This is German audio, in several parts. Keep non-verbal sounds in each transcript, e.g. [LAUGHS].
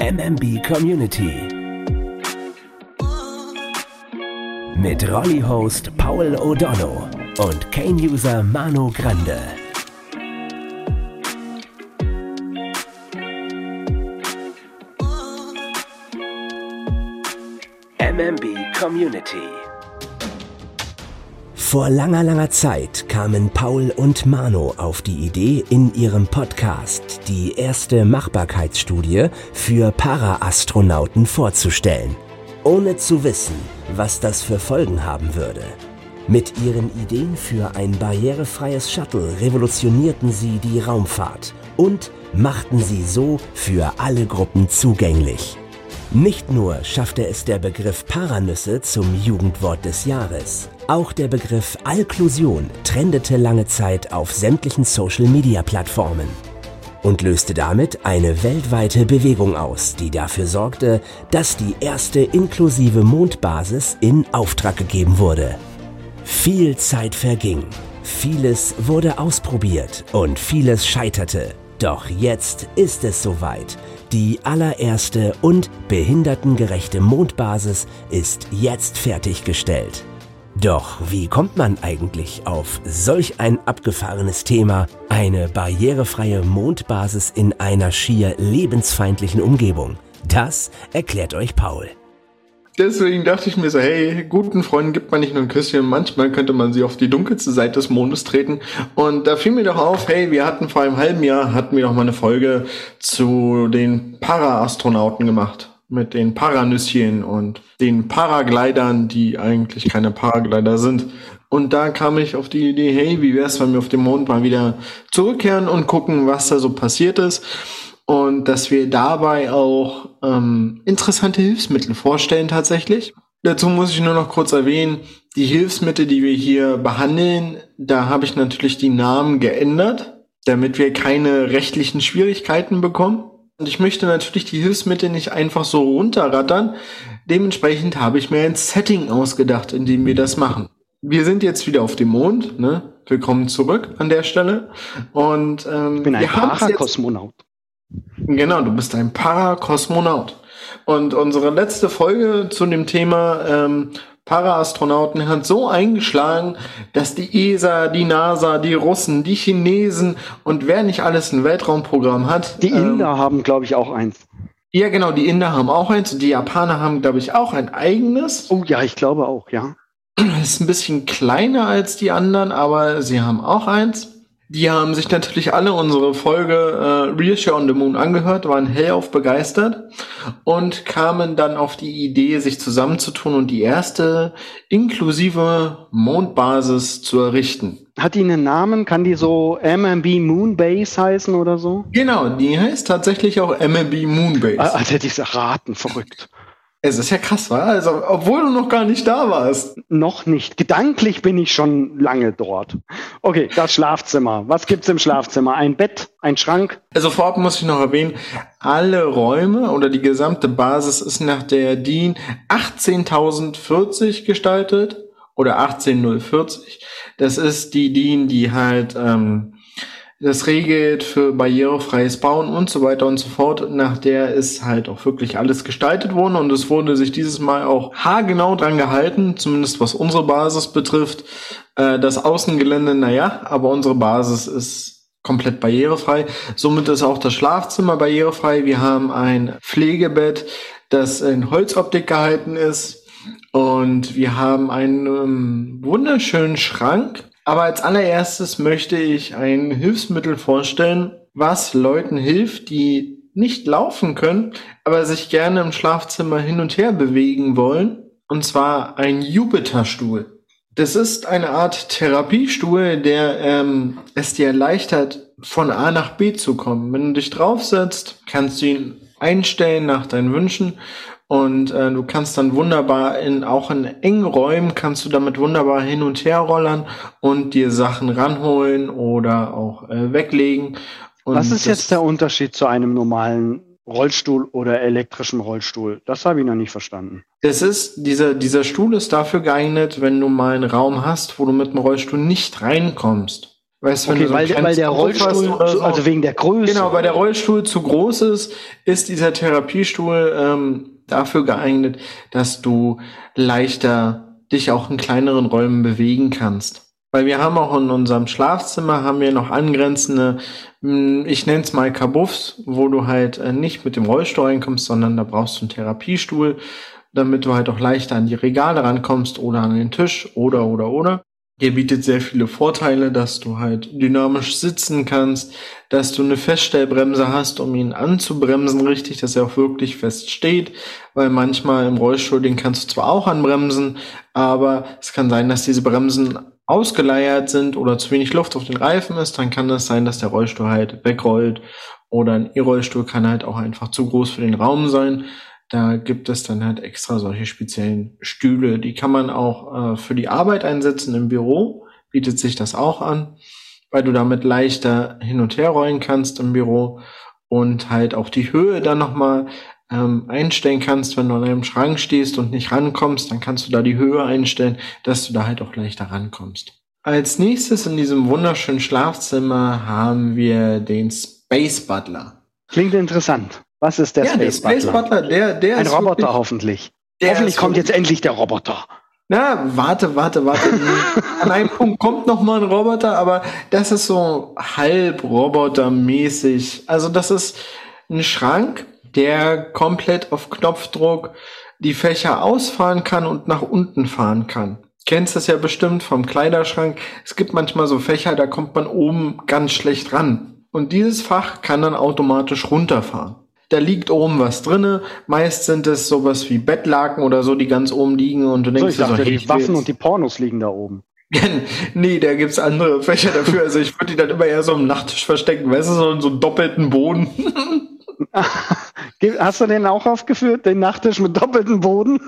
MMB Community. Mit Rolli-Host Paul O'Donnell und Kane-User Manu Grande. MMB Community. Vor langer, langer Zeit kamen Paul und Mano auf die Idee, in ihrem Podcast die erste Machbarkeitsstudie für Paraastronauten vorzustellen, ohne zu wissen, was das für Folgen haben würde. Mit ihren Ideen für ein barrierefreies Shuttle revolutionierten sie die Raumfahrt und machten sie so für alle Gruppen zugänglich. Nicht nur schaffte es der Begriff Paranüsse zum Jugendwort des Jahres, auch der Begriff Alklusion trendete lange Zeit auf sämtlichen Social-Media-Plattformen und löste damit eine weltweite Bewegung aus, die dafür sorgte, dass die erste inklusive Mondbasis in Auftrag gegeben wurde. Viel Zeit verging, vieles wurde ausprobiert und vieles scheiterte. Doch jetzt ist es soweit. Die allererste und behindertengerechte Mondbasis ist jetzt fertiggestellt. Doch wie kommt man eigentlich auf solch ein abgefahrenes Thema, eine barrierefreie Mondbasis in einer schier lebensfeindlichen Umgebung? Das erklärt euch Paul. Deswegen dachte ich mir so, hey, guten Freunden gibt man nicht nur ein Küsschen, manchmal könnte man sie auf die dunkelste Seite des Mondes treten. Und da fiel mir doch auf, hey, wir hatten vor einem halben Jahr, hatten wir doch mal eine Folge zu den Para-Astronauten gemacht. Mit den Paranüsschen und den Paraglidern, die eigentlich keine Paraglider sind. Und da kam ich auf die Idee, hey, wie wär's, wenn wir auf dem Mond mal wieder zurückkehren und gucken, was da so passiert ist und dass wir dabei auch ähm, interessante Hilfsmittel vorstellen tatsächlich. Dazu muss ich nur noch kurz erwähnen, die Hilfsmittel, die wir hier behandeln, da habe ich natürlich die Namen geändert, damit wir keine rechtlichen Schwierigkeiten bekommen. Und ich möchte natürlich die Hilfsmittel nicht einfach so runterrattern. Dementsprechend habe ich mir ein Setting ausgedacht, in dem wir das machen. Wir sind jetzt wieder auf dem Mond, ne? Willkommen zurück an der Stelle. Und ähm, ich bin ein Parakosmonaut. Genau, du bist ein Parakosmonaut. Und unsere letzte Folge zu dem Thema ähm, Paraastronauten hat so eingeschlagen, dass die ESA, die NASA, die Russen, die Chinesen und wer nicht alles ein Weltraumprogramm hat. Die Inder ähm, haben, glaube ich, auch eins. Ja, genau, die Inder haben auch eins und die Japaner haben, glaube ich, auch ein eigenes. Oh ja, ich glaube auch, ja. Ist ein bisschen kleiner als die anderen, aber sie haben auch eins. Die haben sich natürlich alle unsere Folge äh, Real Show on the Moon angehört, waren hellauf begeistert und kamen dann auf die Idee, sich zusammenzutun und die erste inklusive Mondbasis zu errichten. Hat die einen Namen? Kann die so MMB Moonbase heißen oder so? Genau, die heißt tatsächlich auch MMB Moonbase. Also hätte ich es erraten, verrückt. Es ist ja krass, wa? Also, obwohl du noch gar nicht da warst. Noch nicht. Gedanklich bin ich schon lange dort. Okay, das Schlafzimmer. Was gibt's im Schlafzimmer? Ein Bett, ein Schrank? Also vorab muss ich noch erwähnen, alle Räume oder die gesamte Basis ist nach der DIN 18040 gestaltet oder 18040. Das ist die DIN, die halt ähm, das regelt für barrierefreies Bauen und so weiter und so fort. Nach der ist halt auch wirklich alles gestaltet worden und es wurde sich dieses Mal auch haargenau dran gehalten, zumindest was unsere Basis betrifft. Äh, das Außengelände, naja, aber unsere Basis ist komplett barrierefrei. Somit ist auch das Schlafzimmer barrierefrei. Wir haben ein Pflegebett, das in Holzoptik gehalten ist. Und wir haben einen ähm, wunderschönen Schrank, aber als allererstes möchte ich ein Hilfsmittel vorstellen, was Leuten hilft, die nicht laufen können, aber sich gerne im Schlafzimmer hin und her bewegen wollen. Und zwar ein Jupiterstuhl. Das ist eine Art Therapiestuhl, der ähm, es dir erleichtert, von A nach B zu kommen. Wenn du dich draufsetzt, kannst du ihn einstellen nach deinen Wünschen und äh, du kannst dann wunderbar in auch in engen Räumen kannst du damit wunderbar hin und her rollern und dir Sachen ranholen oder auch äh, weglegen. Und Was ist jetzt der Unterschied zu einem normalen Rollstuhl oder elektrischen Rollstuhl? Das habe ich noch nicht verstanden. Es ist, dieser, dieser Stuhl ist dafür geeignet, wenn du mal einen Raum hast, wo du mit dem Rollstuhl nicht reinkommst. Weißt, wenn Okay, du so weil, weil der Rollstuhl, so. also wegen der Größe. Genau, weil der Rollstuhl zu groß ist, ist dieser Therapiestuhl ähm, dafür geeignet, dass du leichter dich auch in kleineren Räumen bewegen kannst. Weil wir haben auch in unserem Schlafzimmer haben wir noch angrenzende, mh, ich nenne es mal Kabuffs, wo du halt äh, nicht mit dem Rollstuhl reinkommst, sondern da brauchst du einen Therapiestuhl, damit du halt auch leichter an die Regale rankommst oder an den Tisch oder oder oder. Der bietet sehr viele Vorteile, dass du halt dynamisch sitzen kannst, dass du eine Feststellbremse hast, um ihn anzubremsen, richtig, dass er auch wirklich fest steht, weil manchmal im Rollstuhl, den kannst du zwar auch anbremsen, aber es kann sein, dass diese Bremsen ausgeleiert sind oder zu wenig Luft auf den Reifen ist, dann kann es sein, dass der Rollstuhl halt wegrollt oder ein E-Rollstuhl kann halt auch einfach zu groß für den Raum sein. Da gibt es dann halt extra solche speziellen Stühle. Die kann man auch äh, für die Arbeit einsetzen im Büro. Bietet sich das auch an, weil du damit leichter hin und her rollen kannst im Büro und halt auch die Höhe dann nochmal ähm, einstellen kannst, wenn du an einem Schrank stehst und nicht rankommst, dann kannst du da die Höhe einstellen, dass du da halt auch leichter rankommst. Als nächstes in diesem wunderschönen Schlafzimmer haben wir den Space Butler. Klingt interessant. Was ist der ja, der Space, Space Butler? Butler, der, der Ein Roboter wirklich- hoffentlich. hoffentlich kommt jetzt endlich der Roboter. Na, warte, warte, warte. [LAUGHS] An einem Punkt kommt noch mal ein Roboter, aber das ist so halb robotermäßig. Also das ist ein Schrank, der komplett auf Knopfdruck die Fächer ausfahren kann und nach unten fahren kann. Kennst das ja bestimmt vom Kleiderschrank. Es gibt manchmal so Fächer, da kommt man oben ganz schlecht ran. Und dieses Fach kann dann automatisch runterfahren. Da liegt oben was drinne. Meist sind es sowas wie Bettlaken oder so, die ganz oben liegen und du So, denkst ich dir so, dachte, hey, die Waffen und die Pornos liegen da oben. [LAUGHS] nee, da gibt's andere Fächer dafür. Also ich würde die dann immer eher so am Nachttisch verstecken, weißt du, so, so einen doppelten Boden. [LAUGHS] Hast du den auch aufgeführt, den Nachttisch mit doppeltem Boden?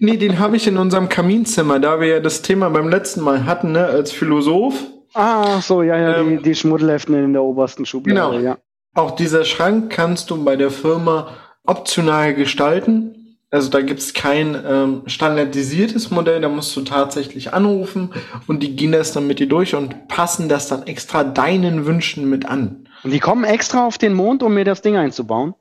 nee, den habe ich in unserem Kaminzimmer, da wir ja das Thema beim letzten Mal hatten, ne, als Philosoph. Ah, so, ja, ja, Ähm, die, die Schmuddelheften in der obersten Schublade, Genau. ja. Auch dieser Schrank kannst du bei der Firma optional gestalten. Also da gibt's kein ähm, standardisiertes Modell, da musst du tatsächlich anrufen und die gehen das dann mit dir durch und passen das dann extra deinen Wünschen mit an. Und die kommen extra auf den Mond, um mir das Ding einzubauen.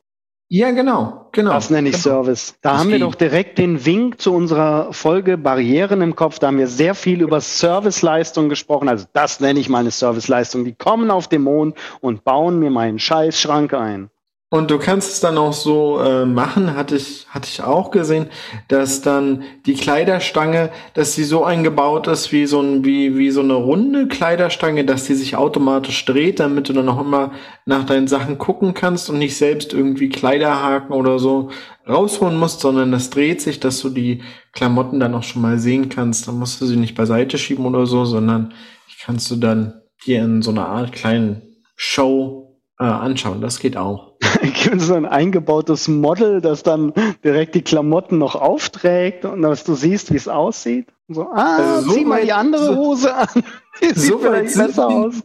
Ja, genau, genau. Das nenne ich genau. Service. Da Das haben wir doch direkt den Wink zu unserer Folge Barrieren im Kopf. Da haben wir sehr viel über Serviceleistung gesprochen. Also das nenne ich mal eine Serviceleistung. Die kommen auf den Mond und bauen mir meinen Scheißschrank ein. Und du kannst es dann auch so äh, machen, hatte ich, hatte ich auch gesehen, dass dann die Kleiderstange, dass sie so eingebaut ist wie so ein, wie, wie so eine runde Kleiderstange, dass die sich automatisch dreht, damit du dann auch immer nach deinen Sachen gucken kannst und nicht selbst irgendwie Kleiderhaken oder so rausholen musst, sondern das dreht sich, dass du die Klamotten dann auch schon mal sehen kannst. Dann musst du sie nicht beiseite schieben oder so, sondern kannst du dann dir in so einer Art kleinen Show anschauen. Das geht auch. [LAUGHS] Gibt es so ein eingebautes Model, das dann direkt die Klamotten noch aufträgt und dass du siehst, wie es aussieht? So, ah, Also so zieh mal die andere Hose an. [LAUGHS] Die sieht so weit vielleicht besser aus.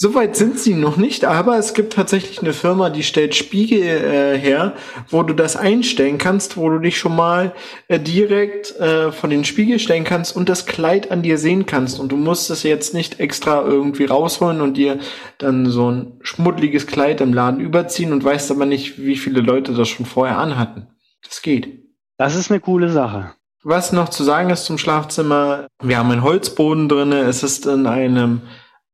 Soweit sind sie noch nicht, aber es gibt tatsächlich eine Firma, die stellt Spiegel äh, her, wo du das einstellen kannst, wo du dich schon mal äh, direkt äh, von den Spiegel stellen kannst und das Kleid an dir sehen kannst. Und du musst es jetzt nicht extra irgendwie rausholen und dir dann so ein schmuddeliges Kleid im Laden überziehen und weißt aber nicht, wie viele Leute das schon vorher anhatten. Das geht. Das ist eine coole Sache. Was noch zu sagen ist zum Schlafzimmer, wir haben einen Holzboden drinne, es ist in einem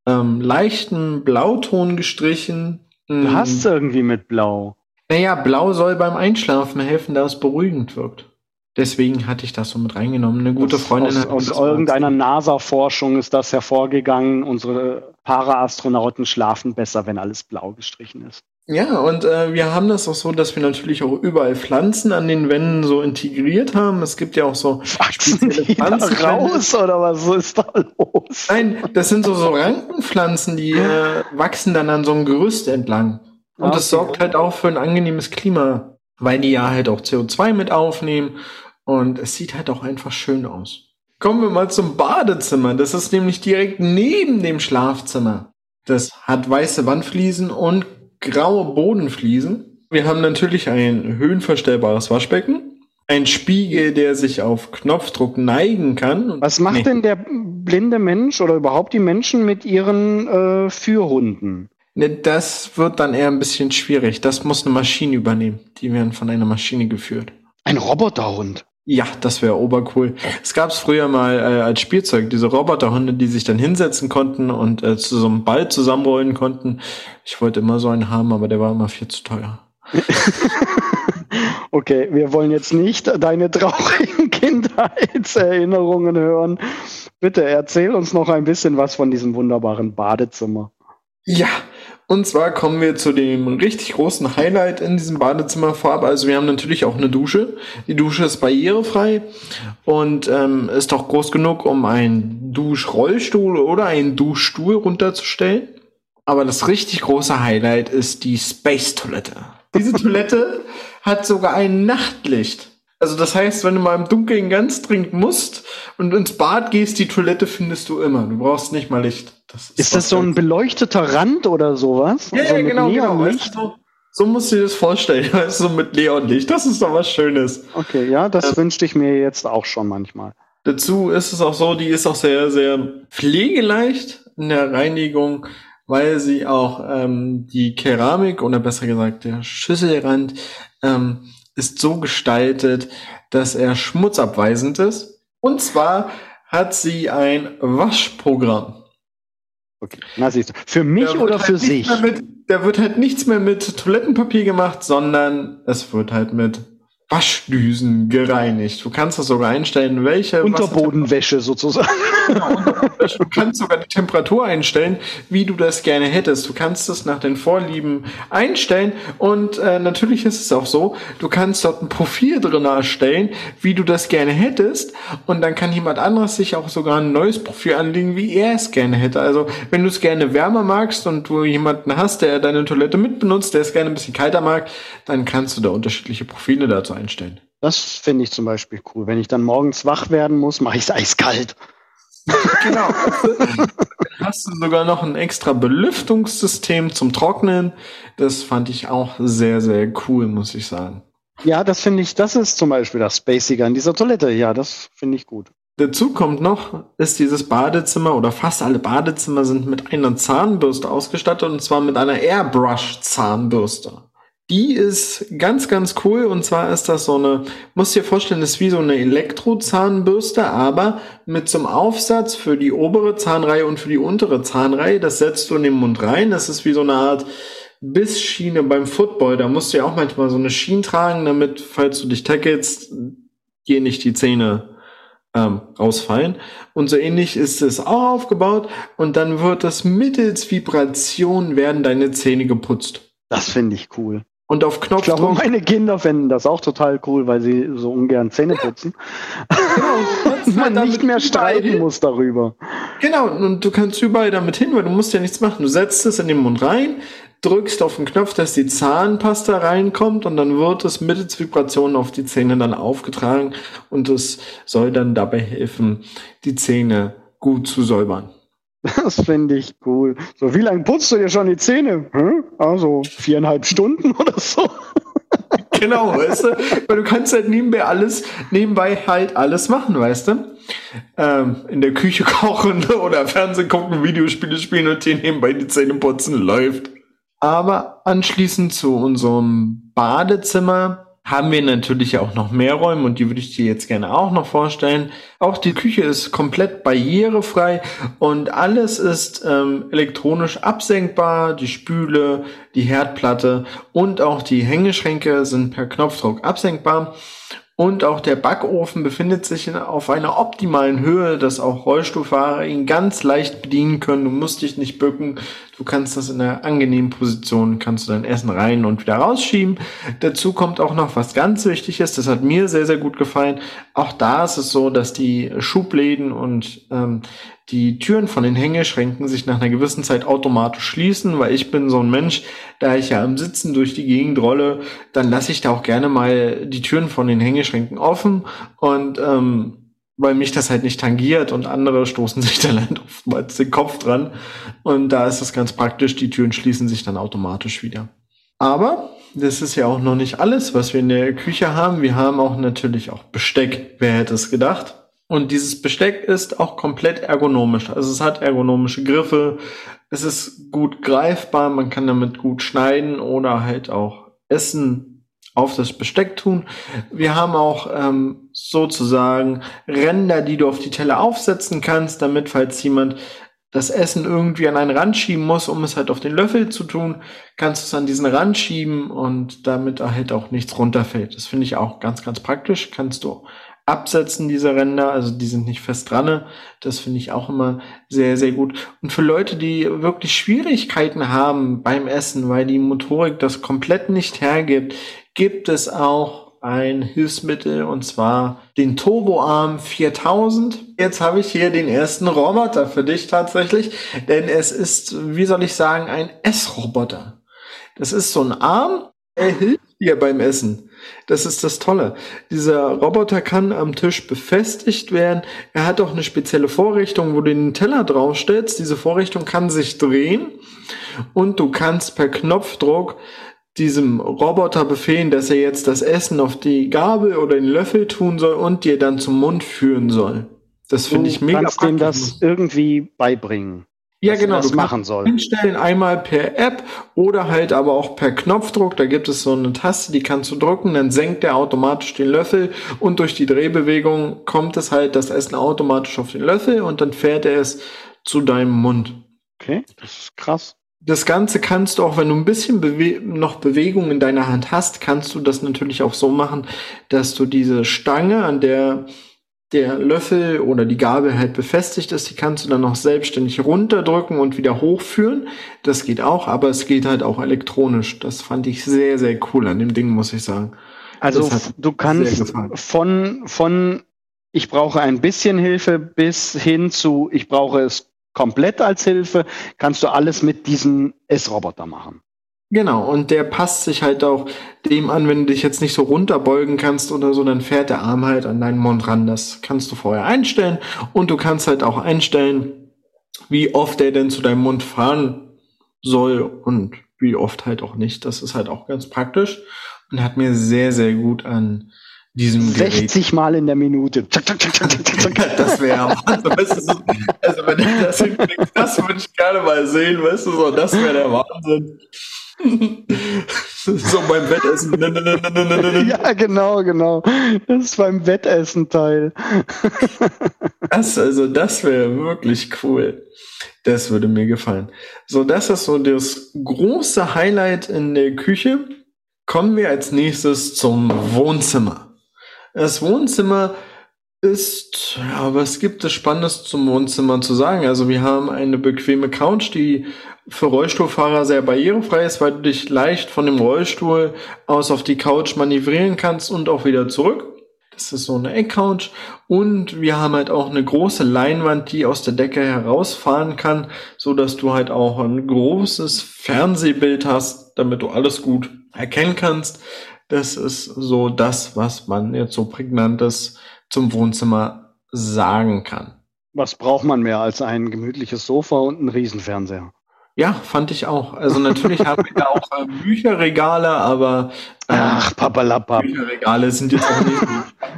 ähm, leichten Blauton gestrichen. Du hast es irgendwie mit Blau. Naja, Blau soll beim Einschlafen helfen, da es beruhigend wirkt. Deswegen hatte ich das so mit reingenommen. Eine gute Aus- Freundin aus, hat aus irgendeiner NASA-Forschung ist das hervorgegangen. Unsere Para-Astronauten schlafen besser, wenn alles blau gestrichen ist. Ja, und äh, wir haben das auch so, dass wir natürlich auch überall Pflanzen an den Wänden so integriert haben. Es gibt ja auch so Wachsen die da Pflanzenwände. raus oder was ist da los? Nein, das sind so, so Rankenpflanzen, die äh, wachsen dann an so einem Gerüst entlang. Und Ah, das okay. sorgt halt auch für ein angenehmes Klima, weil die ja halt auch CO2 mit aufnehmen. Und es sieht halt auch einfach schön aus. Kommen wir mal zum Badezimmer. Das ist nämlich direkt neben dem Schlafzimmer. Das hat weiße Wandfliesen und graue Bodenfliesen. Wir haben natürlich ein höhenverstellbares Waschbecken. Ein Spiegel, der sich auf Knopfdruck neigen kann. Was macht Nee. denn der blinde Mensch oder überhaupt die Menschen mit ihren äh, Führhunden? Ne, das wird dann eher ein bisschen schwierig. Das muss eine Maschine übernehmen. Die werden von einer Maschine geführt. Ein Roboterhund. Ja, das wäre obercool. Es gab es früher mal äh, als Spielzeug, diese Roboterhunde, die sich dann hinsetzen konnten und äh, zu so einem Ball zusammenrollen konnten. Ich wollte immer so einen haben, aber der war immer viel zu teuer. [LAUGHS] okay, wir wollen jetzt nicht deine traurigen [LAUGHS] Kindheitserinnerungen hören. Bitte erzähl uns noch ein bisschen was von diesem wunderbaren Badezimmer. Ja, und zwar kommen wir zu dem richtig großen Highlight in diesem Badezimmer vorab. Also wir haben natürlich auch eine Dusche. Die Dusche ist barrierefrei und ähm, ist auch groß genug, um einen Duschrollstuhl oder einen Duschstuhl runterzustellen. Aber das richtig große Highlight ist die Space-Toilette. Diese Toilette [LAUGHS] hat sogar ein Nachtlicht. Also das heißt, wenn du mal im Dunkeln ganz dringend musst und ins Bad gehst, die Toilette findest du immer. Du brauchst nicht mal Licht. Das ist, ist das so ein beleuchteter Rand oder sowas? Ja, so ja genau, genau. So, so musst du dir das vorstellen, [LAUGHS] weißt du, so mit Neonlicht. Das ist doch was Schönes. Okay, ja, das ähm, wünschte ich mir jetzt auch schon manchmal. Dazu ist es auch so, die ist auch sehr, sehr pflegeleicht in der Reinigung, weil sie auch ähm, die Keramik oder besser gesagt der Schüsselrand ähm, ist so gestaltet, dass er schmutzabweisend ist. Und zwar hat sie ein Waschprogramm. Okay, na siehst du. Für mich oder halt für sich? Mit, da wird halt nichts mehr mit Toilettenpapier gemacht, sondern es wird halt mit Waschdüsen gereinigt. Du kannst das sogar einstellen, welche. Unterbodenwäsche sozusagen. Du kannst sogar die Temperatur einstellen, wie du das gerne hättest. Du kannst es nach den Vorlieben einstellen und äh, natürlich ist es auch so, du kannst dort ein Profil drin erstellen, wie du das gerne hättest und dann kann jemand anderes sich auch sogar ein neues Profil anlegen, wie er es gerne hätte. Also wenn du es gerne wärmer magst und du jemanden hast, der deine Toilette mitbenutzt, der es gerne ein bisschen kalter mag, dann kannst du da unterschiedliche Profile dazu einstellen. Das finde ich zum Beispiel cool. Wenn ich dann morgens wach werden muss, mache ich es eiskalt. genau. [LAUGHS] Dann hast du sogar noch ein extra Belüftungssystem zum Trocknen. Das fand ich auch sehr, sehr cool, muss ich sagen. Ja, das finde ich, das ist zum Beispiel das Spacige an dieser Toilette. Ja, das finde ich gut. Dazu kommt noch, ist dieses Badezimmer oder fast alle Badezimmer sind mit einer Zahnbürste ausgestattet und zwar mit einer Airbrush-Zahnbürste. Die ist ganz, ganz cool. Und zwar ist das so eine, muss dir vorstellen, ist wie so eine Elektrozahnbürste, aber mit so einem Aufsatz für die obere Zahnreihe und für die untere Zahnreihe. Das setzt du in den Mund rein. Das ist wie so eine Art Bissschiene beim Football. Da musst du ja auch manchmal so eine Schiene tragen, damit, falls du dich tackelst, dir nicht die Zähne ähm, rausfallen. Und so ähnlich ist es auch aufgebaut. Und dann wird das mittels Vibration werden deine Zähne geputzt. Das finde ich cool. Und auf Knopf Ich glaube, meine Kinder fänden das auch total cool, weil sie so ungern Zähne putzen. Genau, [LAUGHS] man nicht mehr streiten hin. muss darüber. Genau, und du kannst überall damit hin, weil du musst ja nichts machen. Du setzt es in den Mund rein, drückst auf den Knopf, dass die Zahnpasta reinkommt und dann wird es mittels Vibrationen auf die Zähne dann aufgetragen und es soll dann dabei helfen, die Zähne gut zu säubern. Das finde ich cool. So, wie lange putzt du dir schon die Zähne? Hm? Also viereinhalb Stunden [LAUGHS] oder so. Genau, weißt du? Weil du kannst halt nebenbei alles, nebenbei halt alles machen, weißt du? Ähm, in der Küche [LAUGHS] kochen oder Fernsehen gucken, Videospiele spielen und dir nebenbei die Zähne putzen läuft. Aber anschließend zu unserem Badezimmer haben wir natürlich auch noch mehr Räume und die würde ich dir jetzt gerne auch noch vorstellen. Auch die Küche ist komplett barrierefrei und alles ist ähm, elektronisch absenkbar. Die Spüle, die Herdplatte und auch die Hängeschränke sind per Knopfdruck absenkbar. Und auch der Backofen befindet sich auf einer optimalen Höhe, dass auch Rollstuhlfahrer ihn ganz leicht bedienen können. Du musst dich nicht bücken. Du kannst das in einer angenehmen Position, kannst du dein Essen rein und wieder rausschieben. Dazu kommt auch noch was ganz Wichtiges. Das hat mir sehr, sehr gut gefallen. Auch da ist es so, dass die Schubläden und ähm, die Türen von den Hängeschränken sich nach einer gewissen Zeit automatisch schließen, weil ich bin so ein Mensch, da ich ja im Sitzen durch die Gegend rolle, dann lasse ich da auch gerne mal die Türen von den Hängeschränken offen und ähm, weil mich das halt nicht tangiert und andere stoßen [LAUGHS] sich dann halt oftmals den Kopf dran und da ist es ganz praktisch, die Türen schließen sich dann automatisch wieder. Aber das ist ja auch noch nicht alles, was wir in der Küche haben. Wir haben auch natürlich auch Besteck. Wer hätte es gedacht? Und dieses Besteck ist auch komplett ergonomisch. Also es hat ergonomische Griffe, es ist gut greifbar, man kann damit gut schneiden oder halt auch Essen auf das Besteck tun. Wir haben auch ähm, sozusagen Ränder, die du auf die Teller aufsetzen kannst, damit falls jemand das Essen irgendwie an einen Rand schieben muss, um es halt auf den Löffel zu tun, kannst du es an diesen Rand schieben und damit halt auch nichts runterfällt. Das finde ich auch ganz, ganz praktisch. Kannst du absetzen, diese Ränder, also die sind nicht fest dran. Das finde ich auch immer sehr, sehr gut. Und für Leute, die wirklich Schwierigkeiten haben beim Essen, weil die Motorik das komplett nicht hergibt, gibt es auch ein Hilfsmittel und zwar den Turboarm 4000. Jetzt habe ich hier den ersten Roboter für dich tatsächlich, denn es ist, wie soll ich sagen, ein Essroboter. Das ist so ein Arm, er hilft dir beim Essen. Das ist das Tolle. Dieser Roboter kann am Tisch befestigt werden. Er hat auch eine spezielle Vorrichtung, wo du den Teller draufstellst. Diese Vorrichtung kann sich drehen und du kannst per Knopfdruck diesem Roboter befehlen, dass er jetzt das Essen auf die Gabel oder den Löffel tun soll und dir dann zum Mund führen soll. Das finde ich mega. Du kannst dem das irgendwie beibringen. Ja, genau. Das machen soll. Einstellen einmal per App oder halt aber auch per Knopfdruck. Da gibt es so eine Taste, die kannst du drücken, dann senkt er automatisch den Löffel und durch die Drehbewegung kommt es halt das Essen automatisch auf den Löffel und dann fährt er es zu deinem Mund. Okay, das ist krass. Das Ganze kannst du auch, wenn du ein bisschen Bewe noch Bewegung in deiner Hand hast, kannst du das natürlich auch so machen, dass du diese Stange, an der der Löffel oder die Gabel halt befestigt ist, die kannst du dann noch selbstständig runterdrücken und wieder hochführen. Das geht auch, aber es geht halt auch elektronisch. Das fand ich sehr, sehr cool an dem Ding, muss ich sagen. Also du kannst von, von ich brauche ein bisschen Hilfe bis hin zu ich brauche es komplett als Hilfe, kannst du alles mit diesem S-Roboter machen. Genau, und der passt sich halt auch dem an, wenn du dich jetzt nicht so runterbeugen kannst oder so, dann fährt der Arm halt an deinen Mund ran. Das kannst du vorher einstellen und du kannst halt auch einstellen, wie oft der denn zu deinem Mund fahren soll und wie oft halt auch nicht. Das ist halt auch ganz praktisch und hat mir sehr, sehr gut an diesem 60 Gerät. Mal in der Minute. das wäre [LAUGHS] also wenn er das hinkriegt, das würde ich gerne mal sehen, weißt du, so, das wäre der Wahnsinn. [LAUGHS] so beim Wettessen. [LAUGHS] ja, genau, genau. Das ist beim Wettessen-Teil. [LAUGHS] das, also, das wäre wirklich cool. Das würde mir gefallen. So, das ist so das große Highlight in der Küche. Kommen wir als nächstes zum Wohnzimmer. Das Wohnzimmer ist, ja, was gibt es Spannendes zum Wohnzimmer zu sagen? Also wir haben eine bequeme Couch, die für Rollstuhlfahrer sehr barrierefrei ist, weil du dich leicht von dem Rollstuhl aus auf die Couch manövrieren kannst und auch wieder zurück. Das ist so eine Eckcouch. Und wir haben halt auch eine große Leinwand, die aus der Decke herausfahren kann, so dass du halt auch ein großes Fernsehbild hast, damit du alles gut erkennen kannst. Das ist so das, was man jetzt so prägnantes zum Wohnzimmer sagen kann. Was braucht man mehr als ein gemütliches Sofa und einen Riesenfernseher? Ja, fand ich auch. Also natürlich haben wir da auch äh, Bücherregale, aber ähm, Ach, papalapap. Bücherregale sind jetzt auch nicht.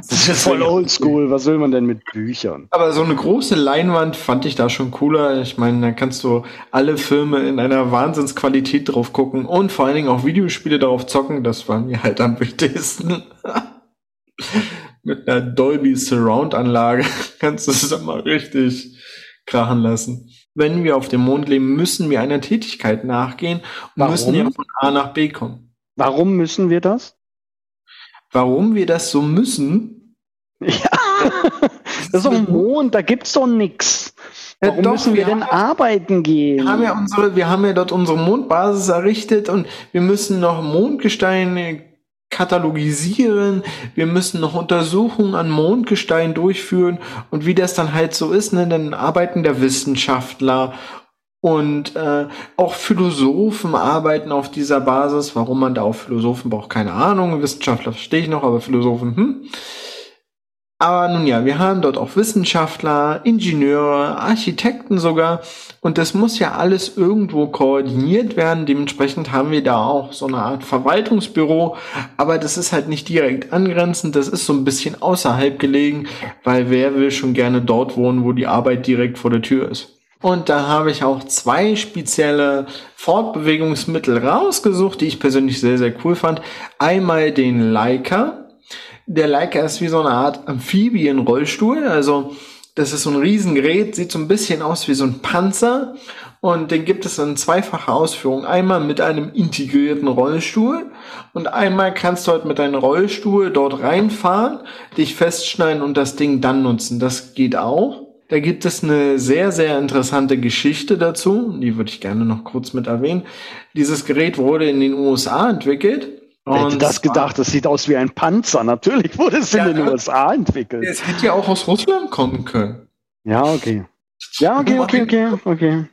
das ist voll oldschool. Was will man denn mit Büchern? Aber so eine große Leinwand fand ich da schon cooler. Ich meine, da kannst du alle Filme in einer Wahnsinnsqualität drauf gucken und vor allen Dingen auch Videospiele darauf zocken. Das war mir halt am wichtigsten. [LAUGHS] mit einer Dolby Surround Anlage [LAUGHS] kannst du es dann mal richtig krachen lassen wenn wir auf dem Mond leben, müssen wir einer Tätigkeit nachgehen und Warum? müssen ja von A nach B kommen. Warum müssen wir das? Warum wir das so müssen? Ja, [LAUGHS] das ist doch ein Mond, da gibt's doch nichts. Warum ja, doch, müssen wir, wir denn ja, arbeiten gehen? Wir haben, ja unsere, wir haben ja dort unsere Mondbasis errichtet und wir müssen noch Mondgesteine katalogisieren, wir müssen noch Untersuchungen an Mondgestein durchführen und wie das dann halt so ist, ne, dann arbeiten der Wissenschaftler und äh, auch Philosophen arbeiten auf dieser Basis. Warum man da auch Philosophen braucht, keine Ahnung. Wissenschaftler verstehe ich noch, aber Philosophen, hm. Aber nun ja, wir haben dort auch Wissenschaftler, Ingenieure, Architekten sogar. Und das muss ja alles irgendwo koordiniert werden. Dementsprechend haben wir da auch so eine Art Verwaltungsbüro. Aber das ist halt nicht direkt angrenzend. Das ist so ein bisschen außerhalb gelegen, weil wer will schon gerne dort wohnen, wo die Arbeit direkt vor der Tür ist. Und da habe ich auch zwei spezielle Fortbewegungsmittel rausgesucht, die ich persönlich sehr, sehr cool fand. Einmal den Leica der Leica ist wie so eine Art Amphibien-Rollstuhl. Also das ist so ein Riesengerät, sieht so ein bisschen aus wie so ein Panzer. Und den gibt es in zweifacher Ausführung. Einmal mit einem integrierten Rollstuhl und einmal kannst du halt mit deinem Rollstuhl dort reinfahren, dich festschneiden und das Ding dann nutzen. Das geht auch. Da gibt es eine sehr, sehr interessante Geschichte dazu. Die würde ich gerne noch kurz mit erwähnen. Dieses Gerät wurde in den USA entwickelt Wer hätte das gedacht? Das sieht aus wie ein Panzer. Natürlich wurde es ja, in den USA entwickelt. Es hätte ja auch aus Russland kommen können. Ja, okay. Ja, okay, [LAUGHS] okay, okay, okay.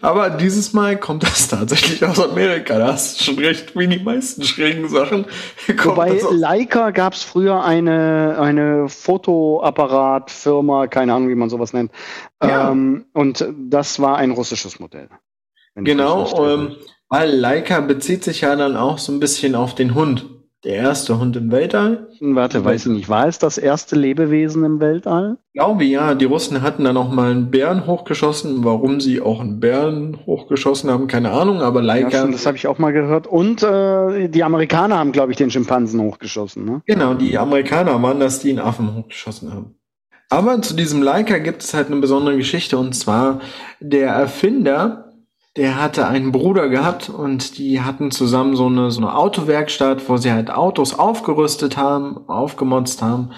Aber dieses Mal kommt das tatsächlich aus Amerika. Da hast du schon recht, wie die meisten schrägen Sachen. [LAUGHS] Wobei Leica gab es früher eine, eine Fotoapparatfirma, keine Ahnung, wie man sowas nennt. Ja. Ähm, und das war ein russisches Modell. Genau, ähm, weil Leica bezieht sich ja dann auch so ein bisschen auf den Hund. Der erste Hund im Weltall. Warte, weiß ich nicht. War es das erste Lebewesen im Weltall? Ich glaube ja. Die Russen hatten dann auch mal einen Bären hochgeschossen. Warum sie auch einen Bären hochgeschossen haben, keine Ahnung. Aber Leica. Ja, das habe ich auch mal gehört. Und äh, die Amerikaner haben, glaube ich, den Schimpansen hochgeschossen. Ne? Genau, die Amerikaner waren das, die einen Affen hochgeschossen haben. Aber zu diesem Leica gibt es halt eine besondere Geschichte. Und zwar der Erfinder der hatte einen Bruder gehabt und die hatten zusammen so eine, so eine Autowerkstatt, wo sie halt Autos aufgerüstet haben, aufgemotzt haben.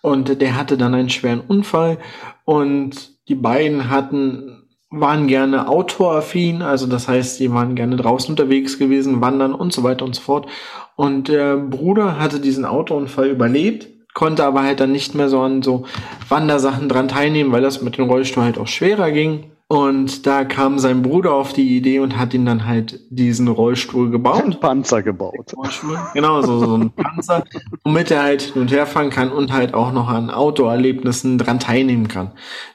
Und der hatte dann einen schweren Unfall und die beiden hatten, waren gerne autoaffin, also das heißt, die waren gerne draußen unterwegs gewesen, wandern und so weiter und so fort. Und der Bruder hatte diesen Autounfall überlebt, konnte aber halt dann nicht mehr so an so Wandersachen dran teilnehmen, weil das mit dem Rollstuhl halt auch schwerer ging. Und da kam sein Bruder auf die Idee und hat ihn dann halt diesen Rollstuhl gebaut. Ein Panzer gebaut. Genau, so, so ein Panzer, womit er halt hin und her fahren kann und halt auch noch an Autoerlebnissen dran teilnehmen kann.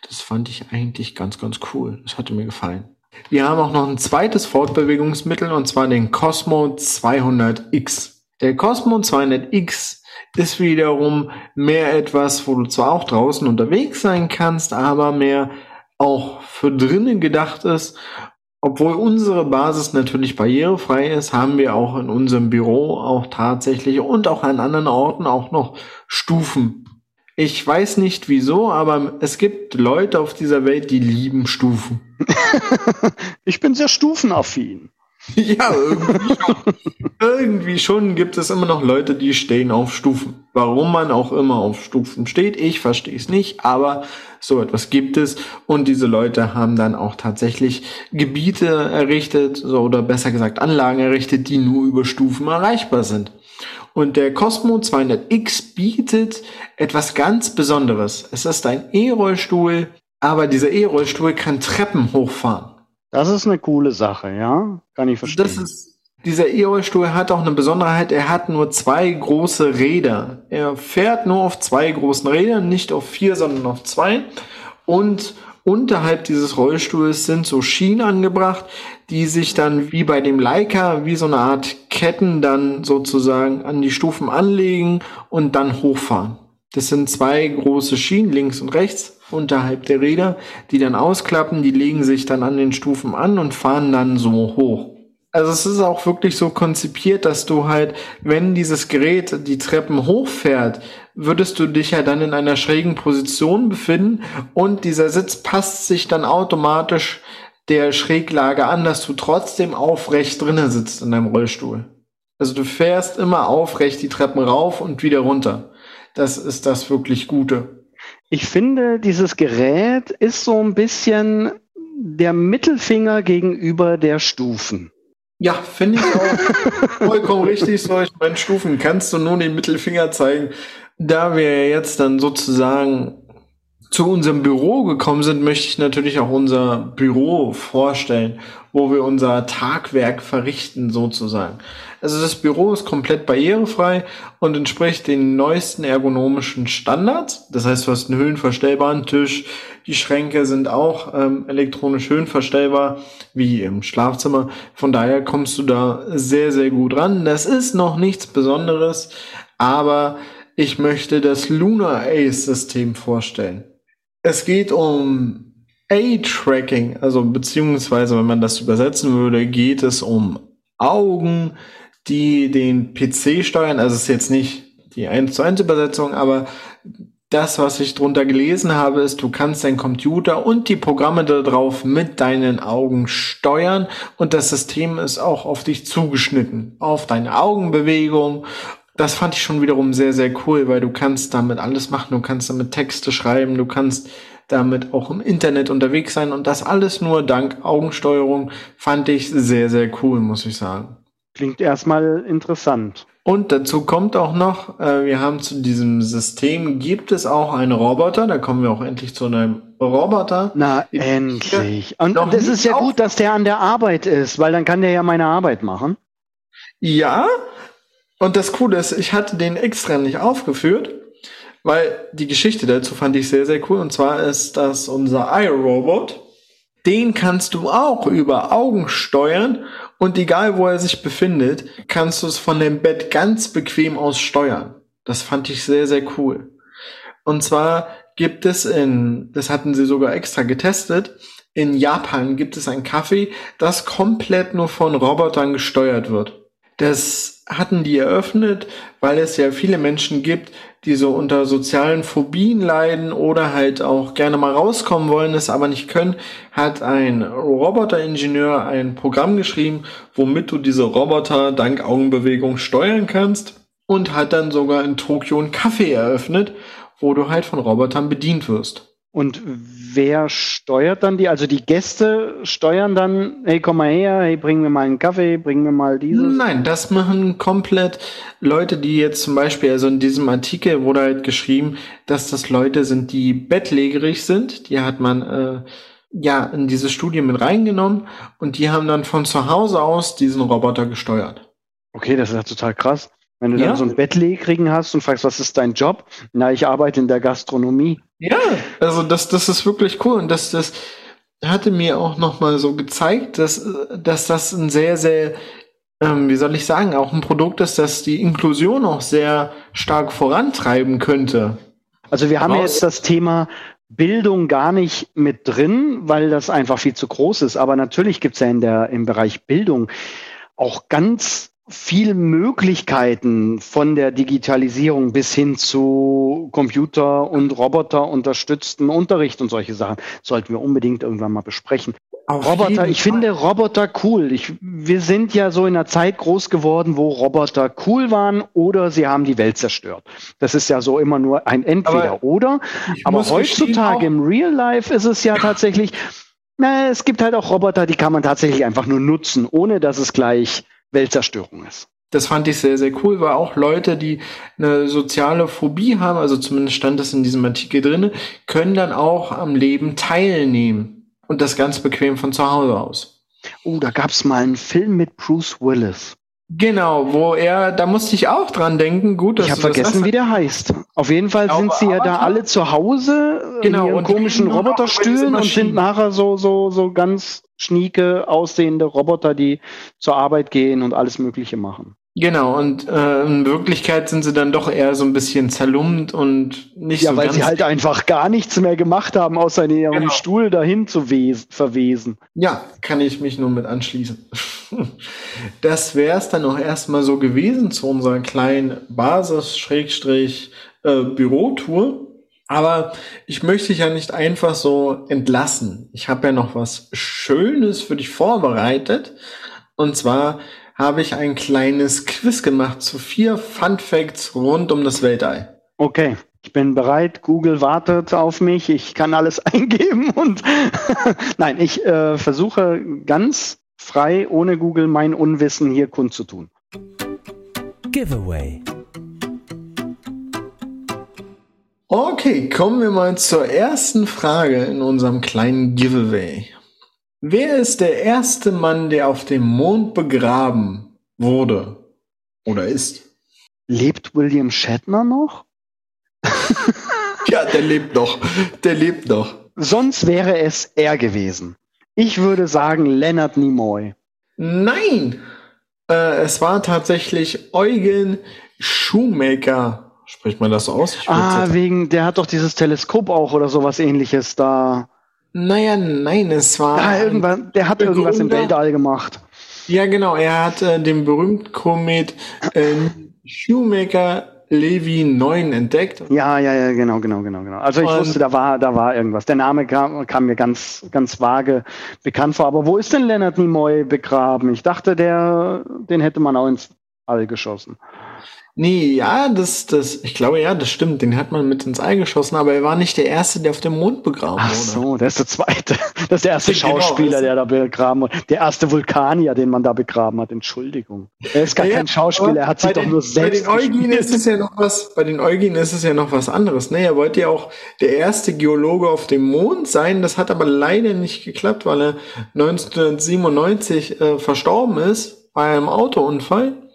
Das fand ich eigentlich ganz, ganz cool. Das hatte mir gefallen. Wir haben auch noch ein zweites Fortbewegungsmittel und zwar den Cosmo 200X. Der Cosmo 200X ist wiederum mehr etwas, wo du zwar auch draußen unterwegs sein kannst, aber mehr auch für drinnen gedacht ist. Obwohl unsere Basis natürlich barrierefrei ist, haben wir auch in unserem Büro auch tatsächlich und auch an anderen Orten auch noch Stufen. Ich weiß nicht wieso, aber es gibt Leute auf dieser Welt, die lieben Stufen. [LAUGHS] ich bin sehr stufenaffin. [LAUGHS] Ja, irgendwie schon. irgendwie schon gibt es immer noch Leute, die stehen auf Stufen. Warum man auch immer auf Stufen steht, ich verstehe es nicht, aber so etwas gibt es. Und diese Leute haben dann auch tatsächlich Gebiete errichtet, so, oder besser gesagt Anlagen errichtet, die nur über Stufen erreichbar sind. Und der Cosmo 200X bietet etwas ganz Besonderes. Es ist ein E-Rollstuhl, aber dieser E-Rollstuhl kann Treppen hochfahren. Das ist eine coole Sache, ja? Kann ich verstehen. Das ist, dieser E-Rollstuhl hat auch eine Besonderheit. Er hat nur zwei große Räder. Er fährt nur auf zwei großen Rädern, nicht auf vier, sondern auf zwei. Und unterhalb dieses Rollstuhls sind so Schienen angebracht, die sich dann wie bei dem Leica wie so eine Art Ketten dann sozusagen an die Stufen anlegen und dann hochfahren. Das sind zwei große Schienen links und rechts unterhalb der Räder, die dann ausklappen, die legen sich dann an den Stufen an und fahren dann so hoch. Also es ist auch wirklich so konzipiert, dass du halt, wenn dieses Gerät die Treppen hochfährt, würdest du dich ja dann in einer schrägen Position befinden und dieser Sitz passt sich dann automatisch der Schräglage an, dass du trotzdem aufrecht drinnen sitzt in deinem Rollstuhl. Also du fährst immer aufrecht die Treppen rauf und wieder runter. Das ist das wirklich Gute. Ich finde, dieses Gerät ist so ein bisschen der Mittelfinger gegenüber der Stufen. Ja, finde ich auch vollkommen richtig. So, ich meine, Stufen kannst du nur den Mittelfinger zeigen. Da wir jetzt dann sozusagen zu unserem Büro gekommen sind, möchte ich natürlich auch unser Büro vorstellen, wo wir unser Tagwerk verrichten sozusagen. Also das Büro ist komplett barrierefrei und entspricht den neuesten ergonomischen Standards. Das heißt, du hast einen höhenverstellbaren Tisch, die Schränke sind auch ähm, elektronisch höhenverstellbar, wie im Schlafzimmer. Von daher kommst du da sehr, sehr gut ran. Das ist noch nichts Besonderes, aber ich möchte das Lunar Ace System vorstellen. Es geht um Eye-Tracking, also beziehungsweise, wenn man das übersetzen würde, geht es um Augen, die den PC steuern. Also es ist jetzt nicht die 1 zu 1 Übersetzung, aber das, was ich drunter gelesen habe, ist, du kannst deinen Computer und die Programme darauf mit deinen Augen steuern und das System ist auch auf dich zugeschnitten, auf deine Augenbewegung. Das fand ich schon wiederum sehr, sehr cool, weil du kannst damit alles machen. Du kannst damit Texte schreiben, du kannst damit auch im Internet unterwegs sein und das alles nur dank Augensteuerung fand ich sehr, sehr cool, muss ich sagen. Klingt erstmal interessant. Und dazu kommt auch noch, äh, wir haben zu diesem System, gibt es auch einen Roboter, da kommen wir auch endlich zu einem Roboter. Na, endlich. Und das ist ja gut, dass der an der Arbeit ist, weil dann kann der ja meine Arbeit machen. Ja, und das Coole ist, ich hatte den extra nicht aufgeführt, weil die Geschichte dazu fand ich sehr, sehr cool. Und zwar ist das unser iRobot. Den kannst du auch über Augen steuern und egal wo er sich befindet, kannst du es von dem Bett ganz bequem aus steuern. Das fand ich sehr, sehr cool. Und zwar gibt es in, das hatten sie sogar extra getestet, in Japan gibt es ein Kaffee, das komplett nur von Robotern gesteuert wird. Das hatten die eröffnet, weil es ja viele Menschen gibt, die so unter sozialen Phobien leiden oder halt auch gerne mal rauskommen wollen, es aber nicht können, hat ein Roboteringenieur ein Programm geschrieben, womit du diese Roboter dank Augenbewegung steuern kannst und hat dann sogar in Tokio ein Café eröffnet, wo du halt von Robotern bedient wirst. Und wer steuert dann die? Also die Gäste steuern dann, hey, komm mal her, hey, bring mir mal einen Kaffee, bring mir mal dieses. Nein, das machen komplett Leute, die jetzt zum Beispiel, also in diesem Artikel wurde halt geschrieben, dass das Leute sind, die bettlägerig sind. Die hat man äh, ja in diese Studie mit reingenommen und die haben dann von zu Hause aus diesen Roboter gesteuert. Okay, das ist ja total krass. Wenn du ja. dann so einen Bettlägerigen hast und fragst, was ist dein Job? Na, ich arbeite in der Gastronomie. Ja, also das, das ist wirklich cool und das, das hatte mir auch nochmal so gezeigt, dass, dass das ein sehr, sehr, ähm, wie soll ich sagen, auch ein Produkt ist, das die Inklusion auch sehr stark vorantreiben könnte. Also wir haben Raus. jetzt das Thema Bildung gar nicht mit drin, weil das einfach viel zu groß ist. Aber natürlich gibt es ja in der, im Bereich Bildung auch ganz viel Möglichkeiten von der Digitalisierung bis hin zu Computer- und Roboter unterstützten Unterricht und solche Sachen sollten wir unbedingt irgendwann mal besprechen. Auf Roboter, ich Fall. finde Roboter cool. Ich, wir sind ja so in einer Zeit groß geworden, wo Roboter cool waren oder sie haben die Welt zerstört. Das ist ja so immer nur ein Entweder-Oder. Aber, Aber heutzutage im Real Life ist es ja tatsächlich, na, es gibt halt auch Roboter, die kann man tatsächlich einfach nur nutzen, ohne dass es gleich Weltzerstörung ist. Das fand ich sehr, sehr cool, weil auch Leute, die eine soziale Phobie haben, also zumindest stand das in diesem Artikel drin, können dann auch am Leben teilnehmen. Und das ganz bequem von zu Hause aus. Oh, da gab's mal einen Film mit Bruce Willis. Genau, wo er, da musste ich auch dran denken. Gut, dass ich habe vergessen, wie der heißt. Auf jeden Fall sind sie ja da alle zu Hause genau, in ihren komischen Roboterstühlen und sind nachher so so so ganz schnieke aussehende Roboter, die zur Arbeit gehen und alles Mögliche machen. Genau, und äh, in Wirklichkeit sind sie dann doch eher so ein bisschen zerlumpt und nicht ja, so. Ja, weil sie halt einfach gar nichts mehr gemacht haben, außer in ihrem genau. Stuhl dahin zu verwesen. Ja, kann ich mich nur mit anschließen. [LAUGHS] das wäre es dann auch erstmal so gewesen zu unserer kleinen Basis-Bürotour. Aber ich möchte dich ja nicht einfach so entlassen. Ich habe ja noch was Schönes für dich vorbereitet. Und zwar habe ich ein kleines Quiz gemacht zu vier Fun Facts rund um das Weltall. Okay. Ich bin bereit, Google wartet auf mich, ich kann alles [LAUGHS] eingeben und [LAUGHS] nein, ich äh, versuche ganz frei, ohne Google, mein Unwissen hier kundzutun. Giveaway. Okay, kommen wir mal zur ersten Frage in unserem kleinen Giveaway. Wer ist der erste Mann, der auf dem Mond begraben wurde oder ist? Lebt William Shatner noch? [LAUGHS] ja, der lebt noch. Der lebt noch. Sonst wäre es er gewesen. Ich würde sagen Leonard Nimoy. Nein! Äh, es war tatsächlich Eugen Shoemaker. Spricht man das aus? ah, wegen, der hat doch dieses Teleskop auch oder sowas ähnliches da. Naja, nein, es war. Ah, irgendwas, der hat irgendwas im Weltall gemacht. Ja, genau, er hat äh, den berühmten Komet äh, Shoemaker Levi 9 entdeckt. Ja, ja, ja, genau, genau, genau, genau. Also ich Und wusste, da war, da war irgendwas. Der Name kam, kam mir ganz, ganz vage bekannt vor. Aber wo ist denn Leonard Nimoy begraben? Ich dachte, der, den hätte man auch ins All geschossen. Nee, ja, das, das, ich glaube, ja, das stimmt. Den hat man mit ins All geschossen, aber er war nicht der Erste, der auf dem Mond begraben wurde. Ach so, der ist der Zweite. Das ist der erste [LAUGHS] genau, Schauspieler, der da begraben wurde. Der erste Vulkanier, den man da begraben hat. Entschuldigung. Er ist gar ja, kein Schauspieler, er hat sich den, doch nur selbst Bei den Eugen ist es ja noch was, bei den Eugen ist es ja noch was anderes. Ne, er wollte ja auch der erste Geologe auf dem Mond sein. Das hat aber leider nicht geklappt, weil er 1997 äh, verstorben ist bei einem Autounfall.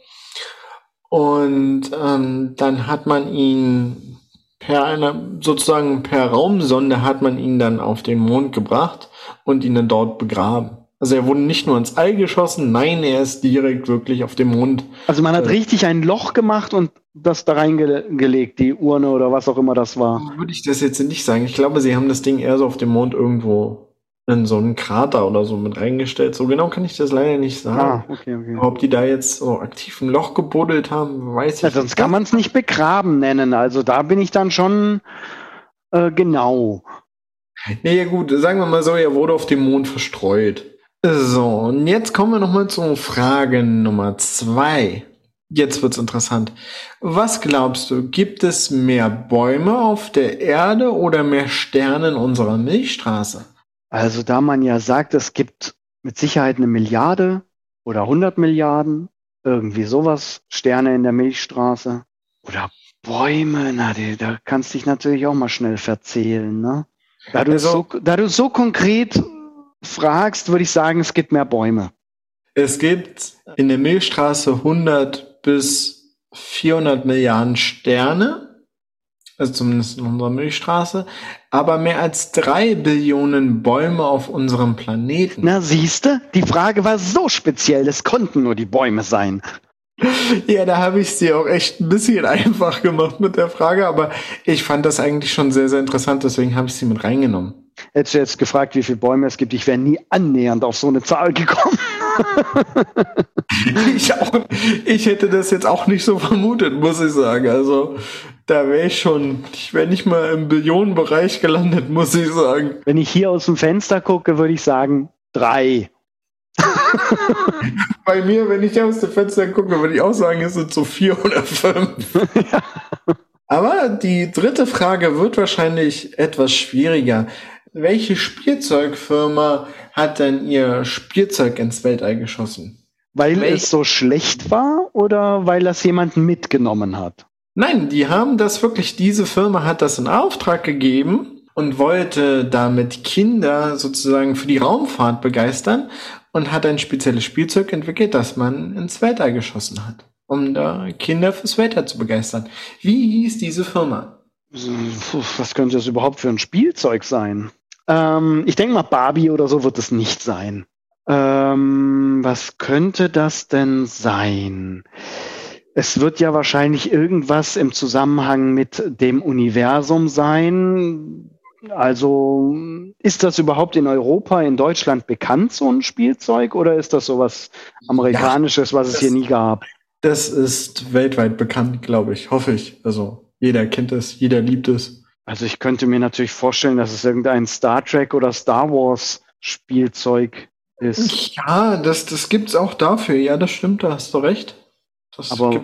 Und ähm, dann hat man ihn per einer, sozusagen per Raumsonde hat man ihn dann auf den Mond gebracht und ihn dann dort begraben. Also er wurde nicht nur ins All geschossen, nein, er ist direkt wirklich auf dem Mond. Also man hat äh, richtig ein Loch gemacht und das da reingelegt, die Urne oder was auch immer das war. Würde ich das jetzt nicht sagen. Ich glaube, sie haben das Ding eher so auf dem Mond irgendwo in so einen Krater oder so mit reingestellt. So genau kann ich das leider nicht sagen. Ah, okay, okay. Ob die da jetzt so aktiv ein Loch gebuddelt haben, weiß ich ja, sonst nicht. Sonst kann man es nicht begraben nennen. Also da bin ich dann schon äh, genau. Naja gut, sagen wir mal so, er wurde auf dem Mond verstreut. So, und jetzt kommen wir nochmal zu Frage Nummer zwei. Jetzt wird's interessant. Was glaubst du, gibt es mehr Bäume auf der Erde oder mehr Sterne in unserer Milchstraße? Also da man ja sagt, es gibt mit Sicherheit eine Milliarde oder 100 Milliarden, irgendwie sowas, Sterne in der Milchstraße oder Bäume, na, die, da kannst du dich natürlich auch mal schnell verzählen, ne? Da du, also, so, da du so konkret fragst, würde ich sagen, es gibt mehr Bäume. Es gibt in der Milchstraße 100 bis 400 Milliarden Sterne also zumindest in unserer Milchstraße, aber mehr als drei Billionen Bäume auf unserem Planeten. Na siehste, die Frage war so speziell, es konnten nur die Bäume sein. [LAUGHS] Ja, da habe ich sie auch echt ein bisschen einfach gemacht mit der Frage, aber ich fand das eigentlich schon sehr, sehr interessant, deswegen habe ich sie mit reingenommen. Hättest du jetzt gefragt, wie viele Bäume es gibt, ich wäre nie annähernd auf so eine Zahl gekommen. [LAUGHS] ich, auch, ich hätte das jetzt auch nicht so vermutet, muss ich sagen. Also da wäre ich schon, ich wäre nicht mal im Billionenbereich gelandet, muss ich sagen. Wenn ich hier aus dem Fenster gucke, würde ich sagen, drei. [LAUGHS] Bei mir, wenn ich aus dem Fenster gucke, würde ich auch sagen, es sind so vier oder fünf. [LAUGHS] ja. Aber die dritte Frage wird wahrscheinlich etwas schwieriger. Welche Spielzeugfirma hat denn ihr Spielzeug ins Weltall geschossen? Weil Welch es so schlecht war oder weil das jemand mitgenommen hat? Nein, die haben das wirklich, diese Firma hat das in Auftrag gegeben und wollte damit Kinder sozusagen für die Raumfahrt begeistern und hat ein spezielles Spielzeug entwickelt, das man ins Weltall geschossen hat, um da Kinder fürs Weltall zu begeistern. Wie hieß diese Firma? Was könnte das überhaupt für ein Spielzeug sein? Ähm, ich denke mal, Barbie oder so wird es nicht sein. Ähm, was könnte das denn sein? Es wird ja wahrscheinlich irgendwas im Zusammenhang mit dem Universum sein. Also ist das überhaupt in Europa, in Deutschland bekannt, so ein Spielzeug, oder ist das sowas Amerikanisches, ja, was es hier nie gab? Das ist weltweit bekannt, glaube ich, hoffe ich. Also jeder kennt es, jeder liebt es. Also ich könnte mir natürlich vorstellen, dass es irgendein Star Trek oder Star Wars Spielzeug ist. Ja, das, das gibt's auch dafür. Ja, das stimmt, da hast du recht. Das Aber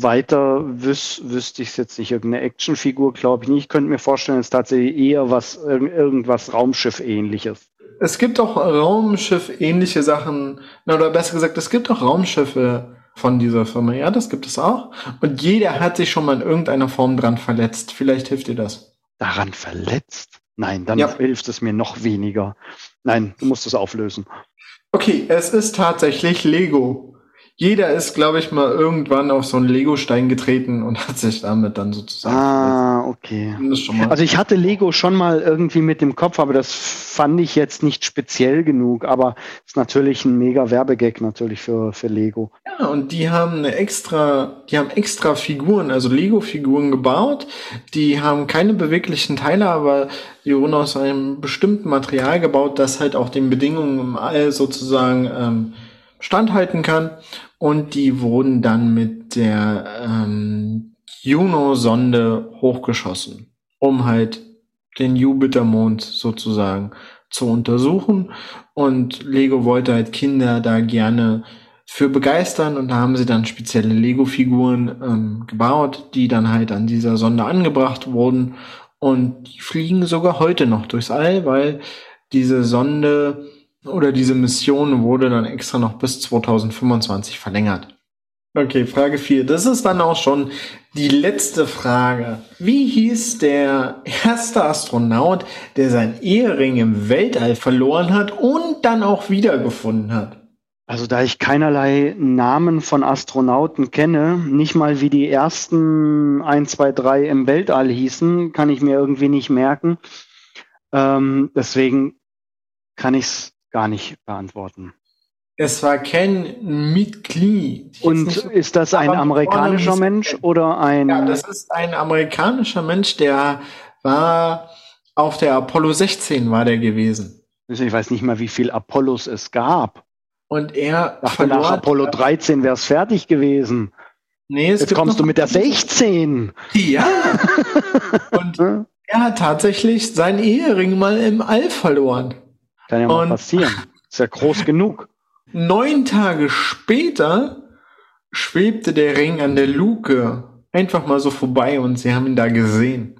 weiter wüs wüsste ich es jetzt nicht. Irgendeine Actionfigur, glaube ich nicht. Ich könnte mir vorstellen, es ist tatsächlich eher was, irgendwas Raumschiff-ähnliches. Es gibt auch Raumschiff-ähnliche Sachen, oder besser gesagt, es gibt auch Raumschiffe von dieser Firma. Ja, das gibt es auch. Und jeder hat sich schon mal in irgendeiner Form dran verletzt. Vielleicht hilft dir das. Daran verletzt? Nein, dann ja. hilft es mir noch weniger. Nein, du musst es auflösen. Okay, es ist tatsächlich Lego. Jeder ist, glaube ich, mal irgendwann auf so einen Lego-Stein getreten und [LAUGHS] hat sich damit dann sozusagen. Ah, okay. Also ich hatte Lego schon mal irgendwie mit dem Kopf, aber das fand ich jetzt nicht speziell genug. Aber ist natürlich ein mega Werbegag natürlich für, für Lego. Ja, und die haben eine extra, die haben extra Figuren, also Lego-Figuren gebaut. Die haben keine beweglichen Teile, aber die wurden aus einem bestimmten Material gebaut, das halt auch den Bedingungen im All sozusagen ähm, standhalten kann. Und die wurden dann mit der ähm, Juno-Sonde hochgeschossen, um halt den Jupitermond sozusagen zu untersuchen. Und Lego wollte halt Kinder da gerne für begeistern und da haben sie dann spezielle Lego-Figuren ähm, gebaut, die dann halt an dieser Sonde angebracht wurden und die fliegen sogar heute noch durchs All, weil diese Sonde oder diese Mission wurde dann extra noch bis 2025 verlängert. Okay, Frage 4. Das ist dann auch schon die letzte Frage. Wie hieß der erste Astronaut, der sein Ehering im Weltall verloren hat und dann auch wiedergefunden hat? Also da ich keinerlei Namen von Astronauten kenne, nicht mal wie die ersten 1, 2, 3 im Weltall hießen, kann ich mir irgendwie nicht merken. Ähm, deswegen kann ich es gar nicht beantworten. Es war Ken Mitli. Und so ist das ein amerikanischer Mensch oder ein? Ja, das ist ein amerikanischer Mensch, der war auf der Apollo 16 war der gewesen. Ich weiß nicht mal, wie viel Apollos es gab. Und er dachte, nach Apollo 13 wäre es fertig gewesen. Nee, es Jetzt kommst du mit der 16. Ja. [LAUGHS] Und er hat tatsächlich seinen Ehering mal im All verloren. Kann ja mal passieren. Ist ja groß genug. Neun Tage später schwebte der Ring an der Luke einfach mal so vorbei und sie haben ihn da gesehen.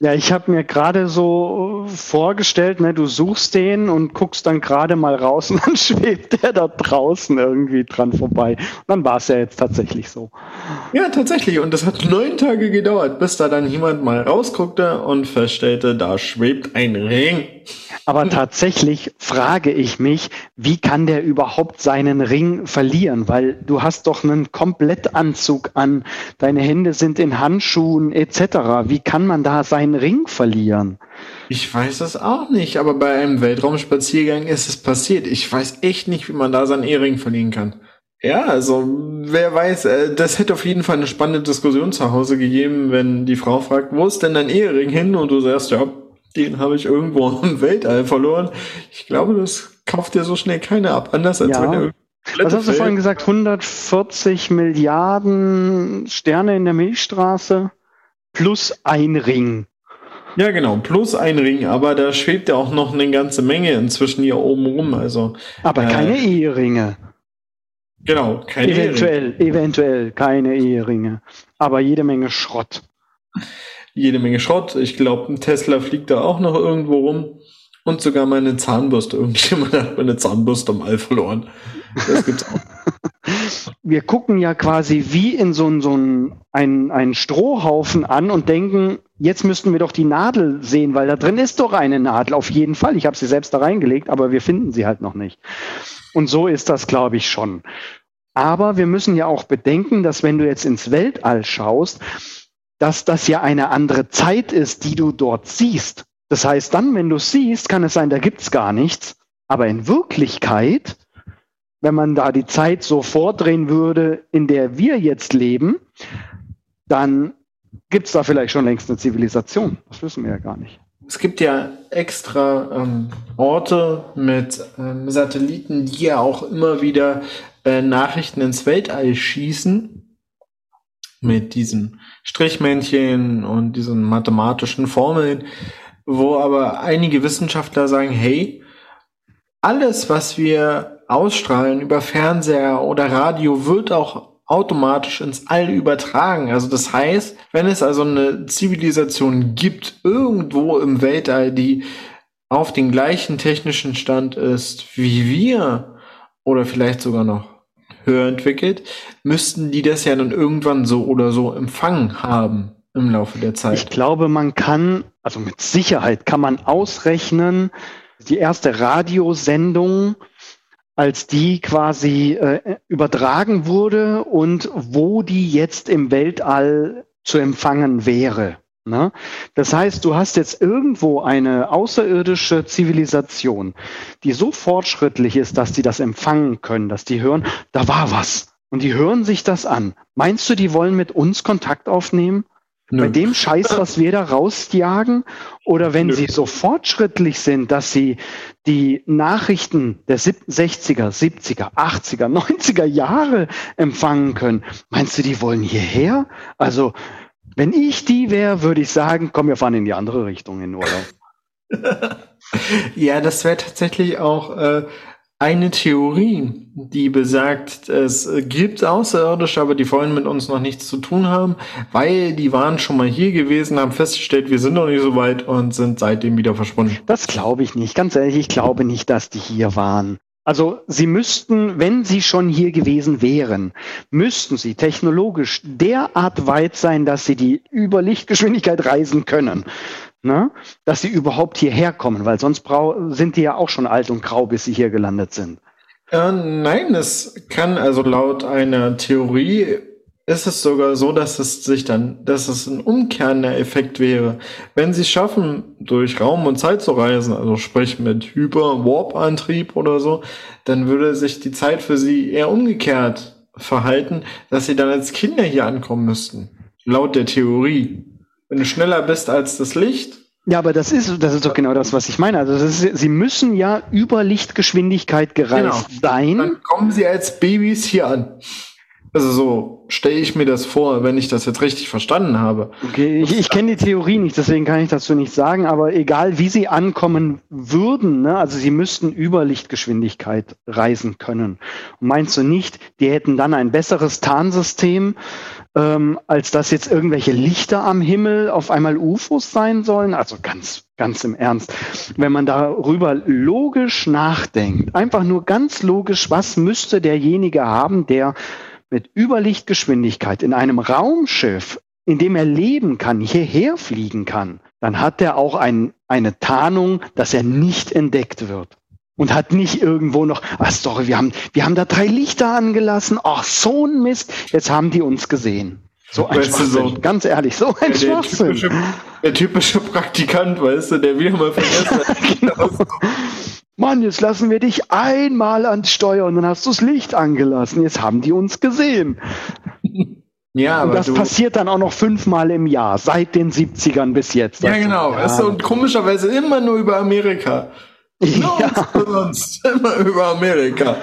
Ja, ich habe mir gerade so vorgestellt, ne, du suchst den und guckst dann gerade mal raus und [LAUGHS] dann schwebt der da draußen irgendwie dran vorbei. Und dann war es ja jetzt tatsächlich so. Ja, tatsächlich. Und das hat neun Tage gedauert, bis da dann jemand mal rausguckte und feststellte, da schwebt ein Ring. Aber tatsächlich frage ich mich, wie kann der überhaupt seinen Ring verlieren? Weil du hast doch einen Komplettanzug an, deine Hände sind in Handschuhen etc. Wie kann man da seinen Ring verlieren? Ich weiß es auch nicht, aber bei einem Weltraumspaziergang ist es passiert. Ich weiß echt nicht, wie man da seinen Ehering verlieren kann. Ja, also wer weiß, äh, das hätte auf jeden Fall eine spannende Diskussion zu Hause gegeben, wenn die Frau fragt, wo ist denn dein Ehering hin? Und du sagst, ja, den habe ich irgendwo [LAUGHS] im Weltall verloren. Ich glaube, das kauft dir so schnell keiner ab. Anders als ja. wenn er was hast du vorhin gesagt? 140 Milliarden Sterne in der Milchstraße plus ein Ring. Ja, genau, plus ein Ring, aber da schwebt ja auch noch eine ganze Menge inzwischen hier oben rum. Also, aber äh, keine Eheringe. Genau, keine Eventuell, Eheringe. eventuell keine Eheringe. Aber jede Menge Schrott jede Menge Schrott. Ich glaube, ein Tesla fliegt da auch noch irgendwo rum. Und sogar meine Zahnbürste. [LAUGHS] Irgendjemand hat meine Zahnbürste am All verloren. Das gibt's auch. [LAUGHS] Wir gucken ja quasi wie in so, so ein, ein, einen Strohhaufen an und denken, jetzt müssten wir doch die Nadel sehen, weil da drin ist doch eine Nadel. Auf jeden Fall. Ich habe sie selbst da reingelegt, aber wir finden sie halt noch nicht. Und so ist das, glaube ich, schon. Aber wir müssen ja auch bedenken, dass wenn du jetzt ins Weltall schaust, dass das ja eine andere Zeit ist, die du dort siehst. Das heißt, dann, wenn du siehst, kann es sein, da gibt's gar nichts. Aber in Wirklichkeit, wenn man da die Zeit so vordrehen würde, in der wir jetzt leben, dann gibt's da vielleicht schon längst eine Zivilisation. Das wissen wir ja gar nicht. Es gibt ja extra ähm, Orte mit ähm, Satelliten, die ja auch immer wieder äh, Nachrichten ins Weltall schießen mit diesen Strichmännchen und diesen mathematischen Formeln, wo aber einige Wissenschaftler sagen, hey, alles, was wir ausstrahlen über Fernseher oder Radio, wird auch automatisch ins All übertragen. Also das heißt, wenn es also eine Zivilisation gibt, irgendwo im Weltall, die auf den gleichen technischen Stand ist wie wir, oder vielleicht sogar noch höher entwickelt, müssten die das ja dann irgendwann so oder so empfangen haben im Laufe der Zeit. Ich glaube, man kann, also mit Sicherheit kann man ausrechnen, die erste Radiosendung, als die quasi äh, übertragen wurde und wo die jetzt im Weltall zu empfangen wäre. Ne? Das heißt, du hast jetzt irgendwo eine außerirdische Zivilisation, die so fortschrittlich ist, dass die das empfangen können, dass die hören, da war was. Und die hören sich das an. Meinst du, die wollen mit uns Kontakt aufnehmen? Nö. Bei dem Scheiß, was wir da rausjagen? Oder wenn Nö. sie so fortschrittlich sind, dass sie die Nachrichten der 60er, 70er, 80er, 90er Jahre empfangen können, meinst du, die wollen hierher? Also wenn ich die wäre, würde ich sagen, komm, wir fahren in die andere Richtung in Urlaub. [LAUGHS] ja, das wäre tatsächlich auch äh, eine Theorie, die besagt, es gibt Außerirdische, aber die wollen mit uns noch nichts zu tun haben, weil die waren schon mal hier gewesen, haben festgestellt, wir sind noch nicht so weit und sind seitdem wieder verschwunden. Das glaube ich nicht. Ganz ehrlich, ich glaube nicht, dass die hier waren. Also Sie müssten, wenn Sie schon hier gewesen wären, müssten Sie technologisch derart weit sein, dass Sie die über Lichtgeschwindigkeit reisen können. Ne? Dass sie überhaupt hierher kommen, weil sonst sind die ja auch schon alt und grau, bis sie hier gelandet sind. Äh, nein, es kann also laut einer Theorie ist es sogar so, dass es sich dann, dass es ein umkehrender Effekt wäre. Wenn sie es schaffen, durch Raum und Zeit zu reisen, also sprich mit Hyper-Warp-Antrieb oder so, dann würde sich die Zeit für sie eher umgekehrt verhalten, dass sie dann als Kinder hier ankommen müssten. Laut der Theorie. Wenn du schneller bist als das Licht, ja, aber das ist, das ist doch genau das, was ich meine. Also ist, sie müssen ja über Lichtgeschwindigkeit gereist genau. sein. Dann kommen sie als Babys hier an. Also so stelle ich mir das vor, wenn ich das jetzt richtig verstanden habe. Okay, ich, ich kenne die Theorie nicht, deswegen kann ich dazu nicht sagen, aber egal wie sie ankommen würden, ne, also sie müssten über Lichtgeschwindigkeit reisen können. Meinst du nicht, die hätten dann ein besseres Tarnsystem, ähm, als dass jetzt irgendwelche Lichter am Himmel auf einmal UFOs sein sollen? Also ganz, ganz im Ernst. Wenn man darüber logisch nachdenkt, einfach nur ganz logisch, was müsste derjenige haben, der mit Überlichtgeschwindigkeit in einem Raumschiff, in dem er leben kann, hierher fliegen kann, dann hat er auch ein, eine Tarnung, dass er nicht entdeckt wird. Und hat nicht irgendwo noch, ah, sorry, wir haben, wir haben da drei Lichter angelassen. Ach, so ein Mist. Jetzt haben die uns gesehen. So ein weißt Schwachsinn. So, ganz ehrlich, so ein Schwachsinn. Der typische, der typische Praktikant, weißt du, der wieder mal vergessen hat. [LAUGHS] genau. Mann, jetzt lassen wir dich einmal ans Steuer und dann hast du das Licht angelassen. Jetzt haben die uns gesehen. Ja, und das du... passiert dann auch noch fünfmal im Jahr, seit den 70ern bis jetzt. Ja, genau. Ja. Weißt du, und komischerweise immer nur über Amerika. [LAUGHS] Ja. Sonst immer über Amerika.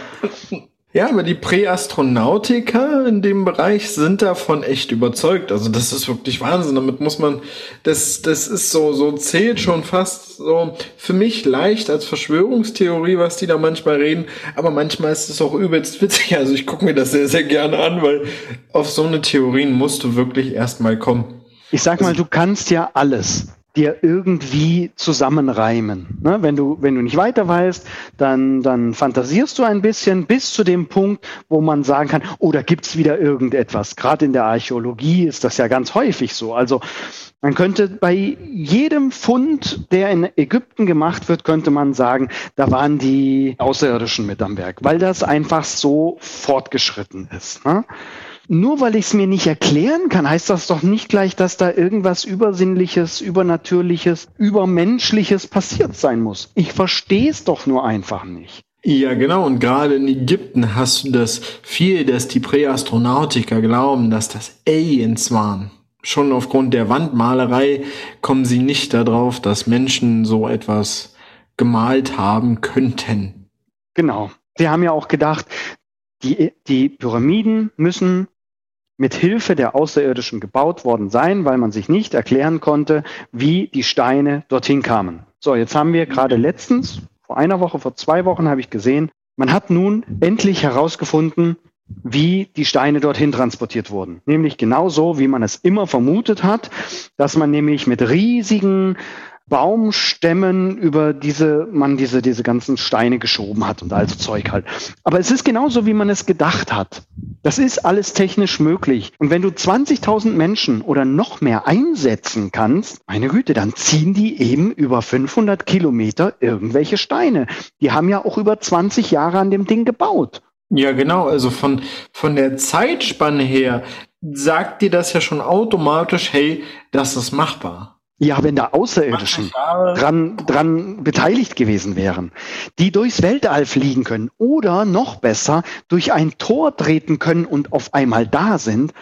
Ja, aber die Präastronautiker in dem Bereich sind davon echt überzeugt. Also das ist wirklich Wahnsinn. Damit muss man, das, das ist so, so zählt schon fast so für mich leicht als Verschwörungstheorie, was die da manchmal reden. Aber manchmal ist es auch übelst witzig. Also ich gucke mir das sehr, sehr gerne an, weil auf so eine Theorien musst du wirklich erstmal kommen. Ich sag mal, du kannst ja alles dir irgendwie zusammenreimen. Ne? Wenn du, wenn du nicht weiter weißt, dann, dann fantasierst du ein bisschen bis zu dem Punkt, wo man sagen kann, oh, da gibt's wieder irgendetwas. Gerade in der Archäologie ist das ja ganz häufig so. Also man könnte bei jedem Fund, der in Ägypten gemacht wird, könnte man sagen, da waren die Außerirdischen mit am Werk, weil das einfach so fortgeschritten ist. Ne? Nur weil ich es mir nicht erklären kann, heißt das doch nicht gleich, dass da irgendwas Übersinnliches, Übernatürliches, Übermenschliches passiert sein muss. Ich verstehe es doch nur einfach nicht. Ja, genau. Und gerade in Ägypten hast du das viel, dass die Präastronautiker glauben, dass das Aliens waren. Schon aufgrund der Wandmalerei kommen sie nicht darauf, dass Menschen so etwas gemalt haben könnten. Genau. Sie haben ja auch gedacht, die, die Pyramiden müssen mit Hilfe der Außerirdischen gebaut worden sein, weil man sich nicht erklären konnte, wie die Steine dorthin kamen. So, jetzt haben wir gerade letztens, vor einer Woche, vor zwei Wochen habe ich gesehen, man hat nun endlich herausgefunden, wie die Steine dorthin transportiert wurden. Nämlich genauso, wie man es immer vermutet hat, dass man nämlich mit riesigen Baumstämmen über diese, man diese, diese ganzen Steine geschoben hat und also Zeug halt. Aber es ist genauso, wie man es gedacht hat. Das ist alles technisch möglich. Und wenn du 20.000 Menschen oder noch mehr einsetzen kannst, meine Güte, dann ziehen die eben über 500 Kilometer irgendwelche Steine. Die haben ja auch über 20 Jahre an dem Ding gebaut. Ja, genau. Also von, von der Zeitspanne her sagt dir das ja schon automatisch, hey, das ist machbar. Ja, wenn da Außerirdischen dran, dran beteiligt gewesen wären, die durchs Weltall fliegen können oder noch besser durch ein Tor treten können und auf einmal da sind,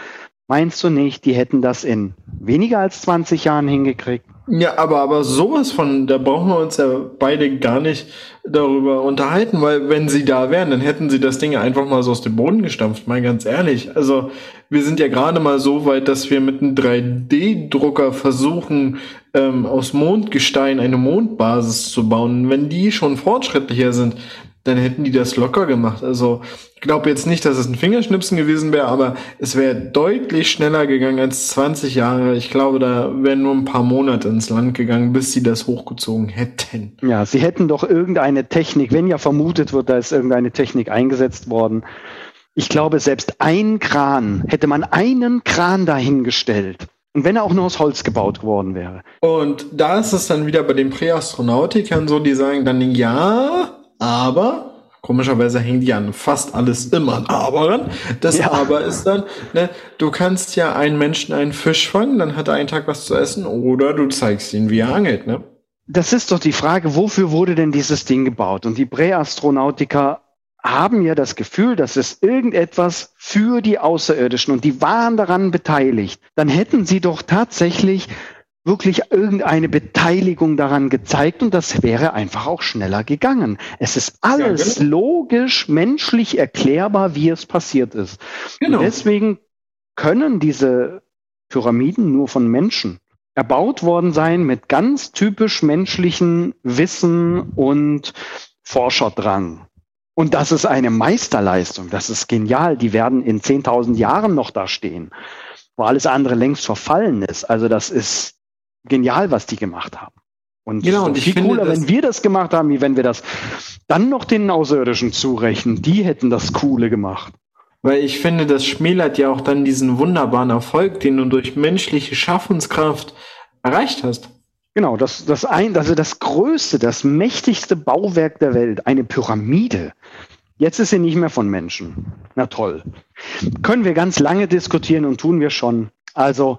meinst du nicht, die hätten das in weniger als 20 Jahren hingekriegt? Ja, aber, aber sowas von, da brauchen wir uns ja beide gar nicht darüber unterhalten, weil wenn sie da wären, dann hätten sie das Ding einfach mal so aus dem Boden gestampft, mal ganz ehrlich. Also wir sind ja gerade mal so weit, dass wir mit einem 3D-Drucker versuchen, ähm, aus Mondgestein eine Mondbasis zu bauen. Wenn die schon fortschrittlicher sind, dann hätten die das locker gemacht. Also ich glaube jetzt nicht, dass es ein Fingerschnipsen gewesen wäre, aber es wäre deutlich schneller gegangen als 20 Jahre. Ich glaube, da wären nur ein paar Monate ins Land gegangen, bis sie das hochgezogen hätten. Ja, sie hätten doch irgendeine Technik, wenn ja vermutet wird, da ist irgendeine Technik eingesetzt worden. Ich glaube, selbst ein Kran, hätte man einen Kran dahingestellt, und wenn er auch nur aus Holz gebaut worden wäre. Und da ist es dann wieder bei den Präastronautikern so, die sagen dann, ja, aber Komischerweise hängen die an fast alles immer an Aber. Das ja. Aber ist dann, ne, du kannst ja einen Menschen einen Fisch fangen, dann hat er einen Tag was zu essen, oder du zeigst ihn, wie er angelt, ne? Das ist doch die Frage, wofür wurde denn dieses Ding gebaut? Und die Präastronautiker haben ja das Gefühl, dass es irgendetwas für die Außerirdischen und die waren daran beteiligt. Dann hätten sie doch tatsächlich wirklich irgendeine Beteiligung daran gezeigt und das wäre einfach auch schneller gegangen. Es ist alles ja, genau. logisch, menschlich erklärbar, wie es passiert ist. Genau. Und deswegen können diese Pyramiden nur von Menschen erbaut worden sein mit ganz typisch menschlichen Wissen und Forscherdrang. Und das ist eine Meisterleistung. Das ist genial. Die werden in 10.000 Jahren noch da stehen, wo alles andere längst verfallen ist. Also das ist genial, was die gemacht haben. Und, genau, und viel cooler, wenn wir das gemacht haben, wie wenn wir das dann noch den Außerirdischen zurechnen. Die hätten das Coole gemacht. Weil ich finde, das schmälert ja auch dann diesen wunderbaren Erfolg, den du durch menschliche Schaffenskraft erreicht hast. Genau, das, das ein, also das größte, das mächtigste Bauwerk der Welt, eine Pyramide. Jetzt ist sie nicht mehr von Menschen. Na toll. Können wir ganz lange diskutieren und tun wir schon. Also,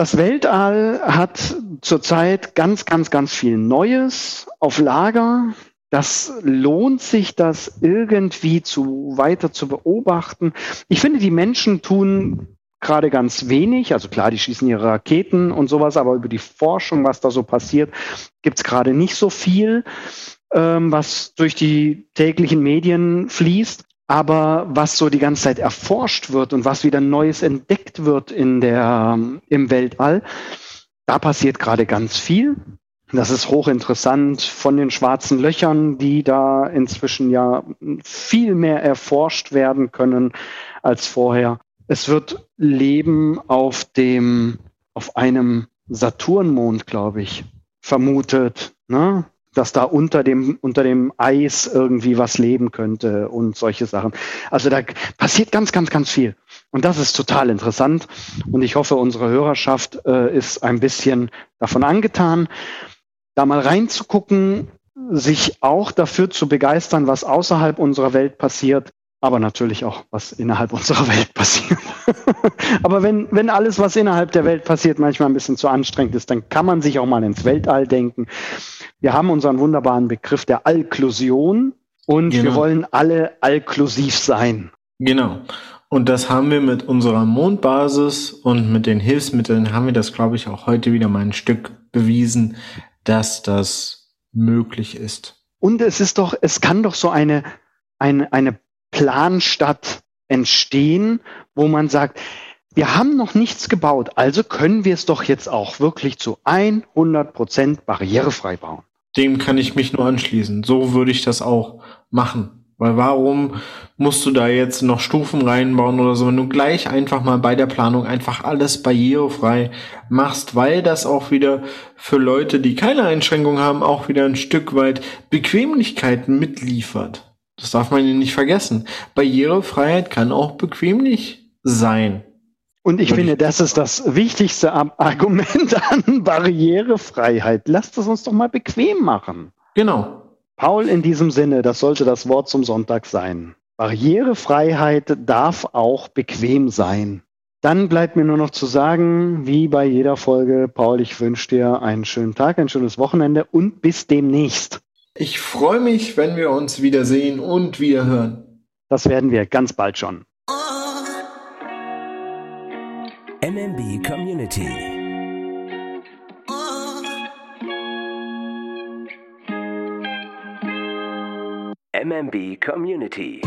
das Weltall hat zurzeit ganz, ganz, ganz viel Neues auf Lager. Das lohnt sich, das irgendwie zu weiter zu beobachten. Ich finde, die Menschen tun gerade ganz wenig. Also klar, die schießen ihre Raketen und sowas, aber über die Forschung, was da so passiert, gibt's gerade nicht so viel, ähm, was durch die täglichen Medien fließt. Aber was so die ganze Zeit erforscht wird und was wieder Neues entdeckt wird in der, im Weltall, da passiert gerade ganz viel. Das ist hochinteressant von den schwarzen Löchern, die da inzwischen ja viel mehr erforscht werden können als vorher. Es wird Leben auf dem, auf einem Saturnmond, glaube ich, vermutet. Ne? Dass da unter dem, unter dem Eis irgendwie was leben könnte und solche Sachen. Also da passiert ganz, ganz, ganz viel. Und das ist total interessant. Und ich hoffe, unsere Hörerschaft äh, ist ein bisschen davon angetan, da mal reinzugucken, sich auch dafür zu begeistern, was außerhalb unserer Welt passiert aber natürlich auch, was innerhalb [LAUGHS] unserer Welt passiert. [LAUGHS] aber wenn, wenn alles, was innerhalb der Welt passiert, manchmal ein bisschen zu anstrengend ist, dann kann man sich auch mal ins Weltall denken. Wir haben unseren wunderbaren Begriff der Allklusion und genau. wir wollen alle allklusiv sein. Genau. Und das haben wir mit unserer Mondbasis und mit den Hilfsmitteln haben wir das, glaube ich, auch heute wieder mal ein Stück bewiesen, dass das möglich ist. Und es ist doch, es kann doch so eine, eine, eine Planstadt entstehen, wo man sagt, wir haben noch nichts gebaut, also können wir es doch jetzt auch wirklich zu 100 Prozent barrierefrei bauen. Dem kann ich mich nur anschließen. So würde ich das auch machen. Weil warum musst du da jetzt noch Stufen reinbauen oder so, wenn du gleich einfach mal bei der Planung einfach alles barrierefrei machst, weil das auch wieder für Leute, die keine Einschränkungen haben, auch wieder ein Stück weit Bequemlichkeiten mitliefert. Das darf man nicht vergessen. Barrierefreiheit kann auch bequemlich sein. Und ich finde, das ist das wichtigste [LAUGHS] Argument an Barrierefreiheit. Lasst es uns doch mal bequem machen. Genau. Paul, in diesem Sinne, das sollte das Wort zum Sonntag sein. Barrierefreiheit darf auch bequem sein. Dann bleibt mir nur noch zu sagen, wie bei jeder Folge, Paul, ich wünsche dir einen schönen Tag, ein schönes Wochenende und bis demnächst. Ich freue mich, wenn wir uns wiedersehen und wieder hören. Das werden wir ganz bald schon. MMB Community. MMB Community.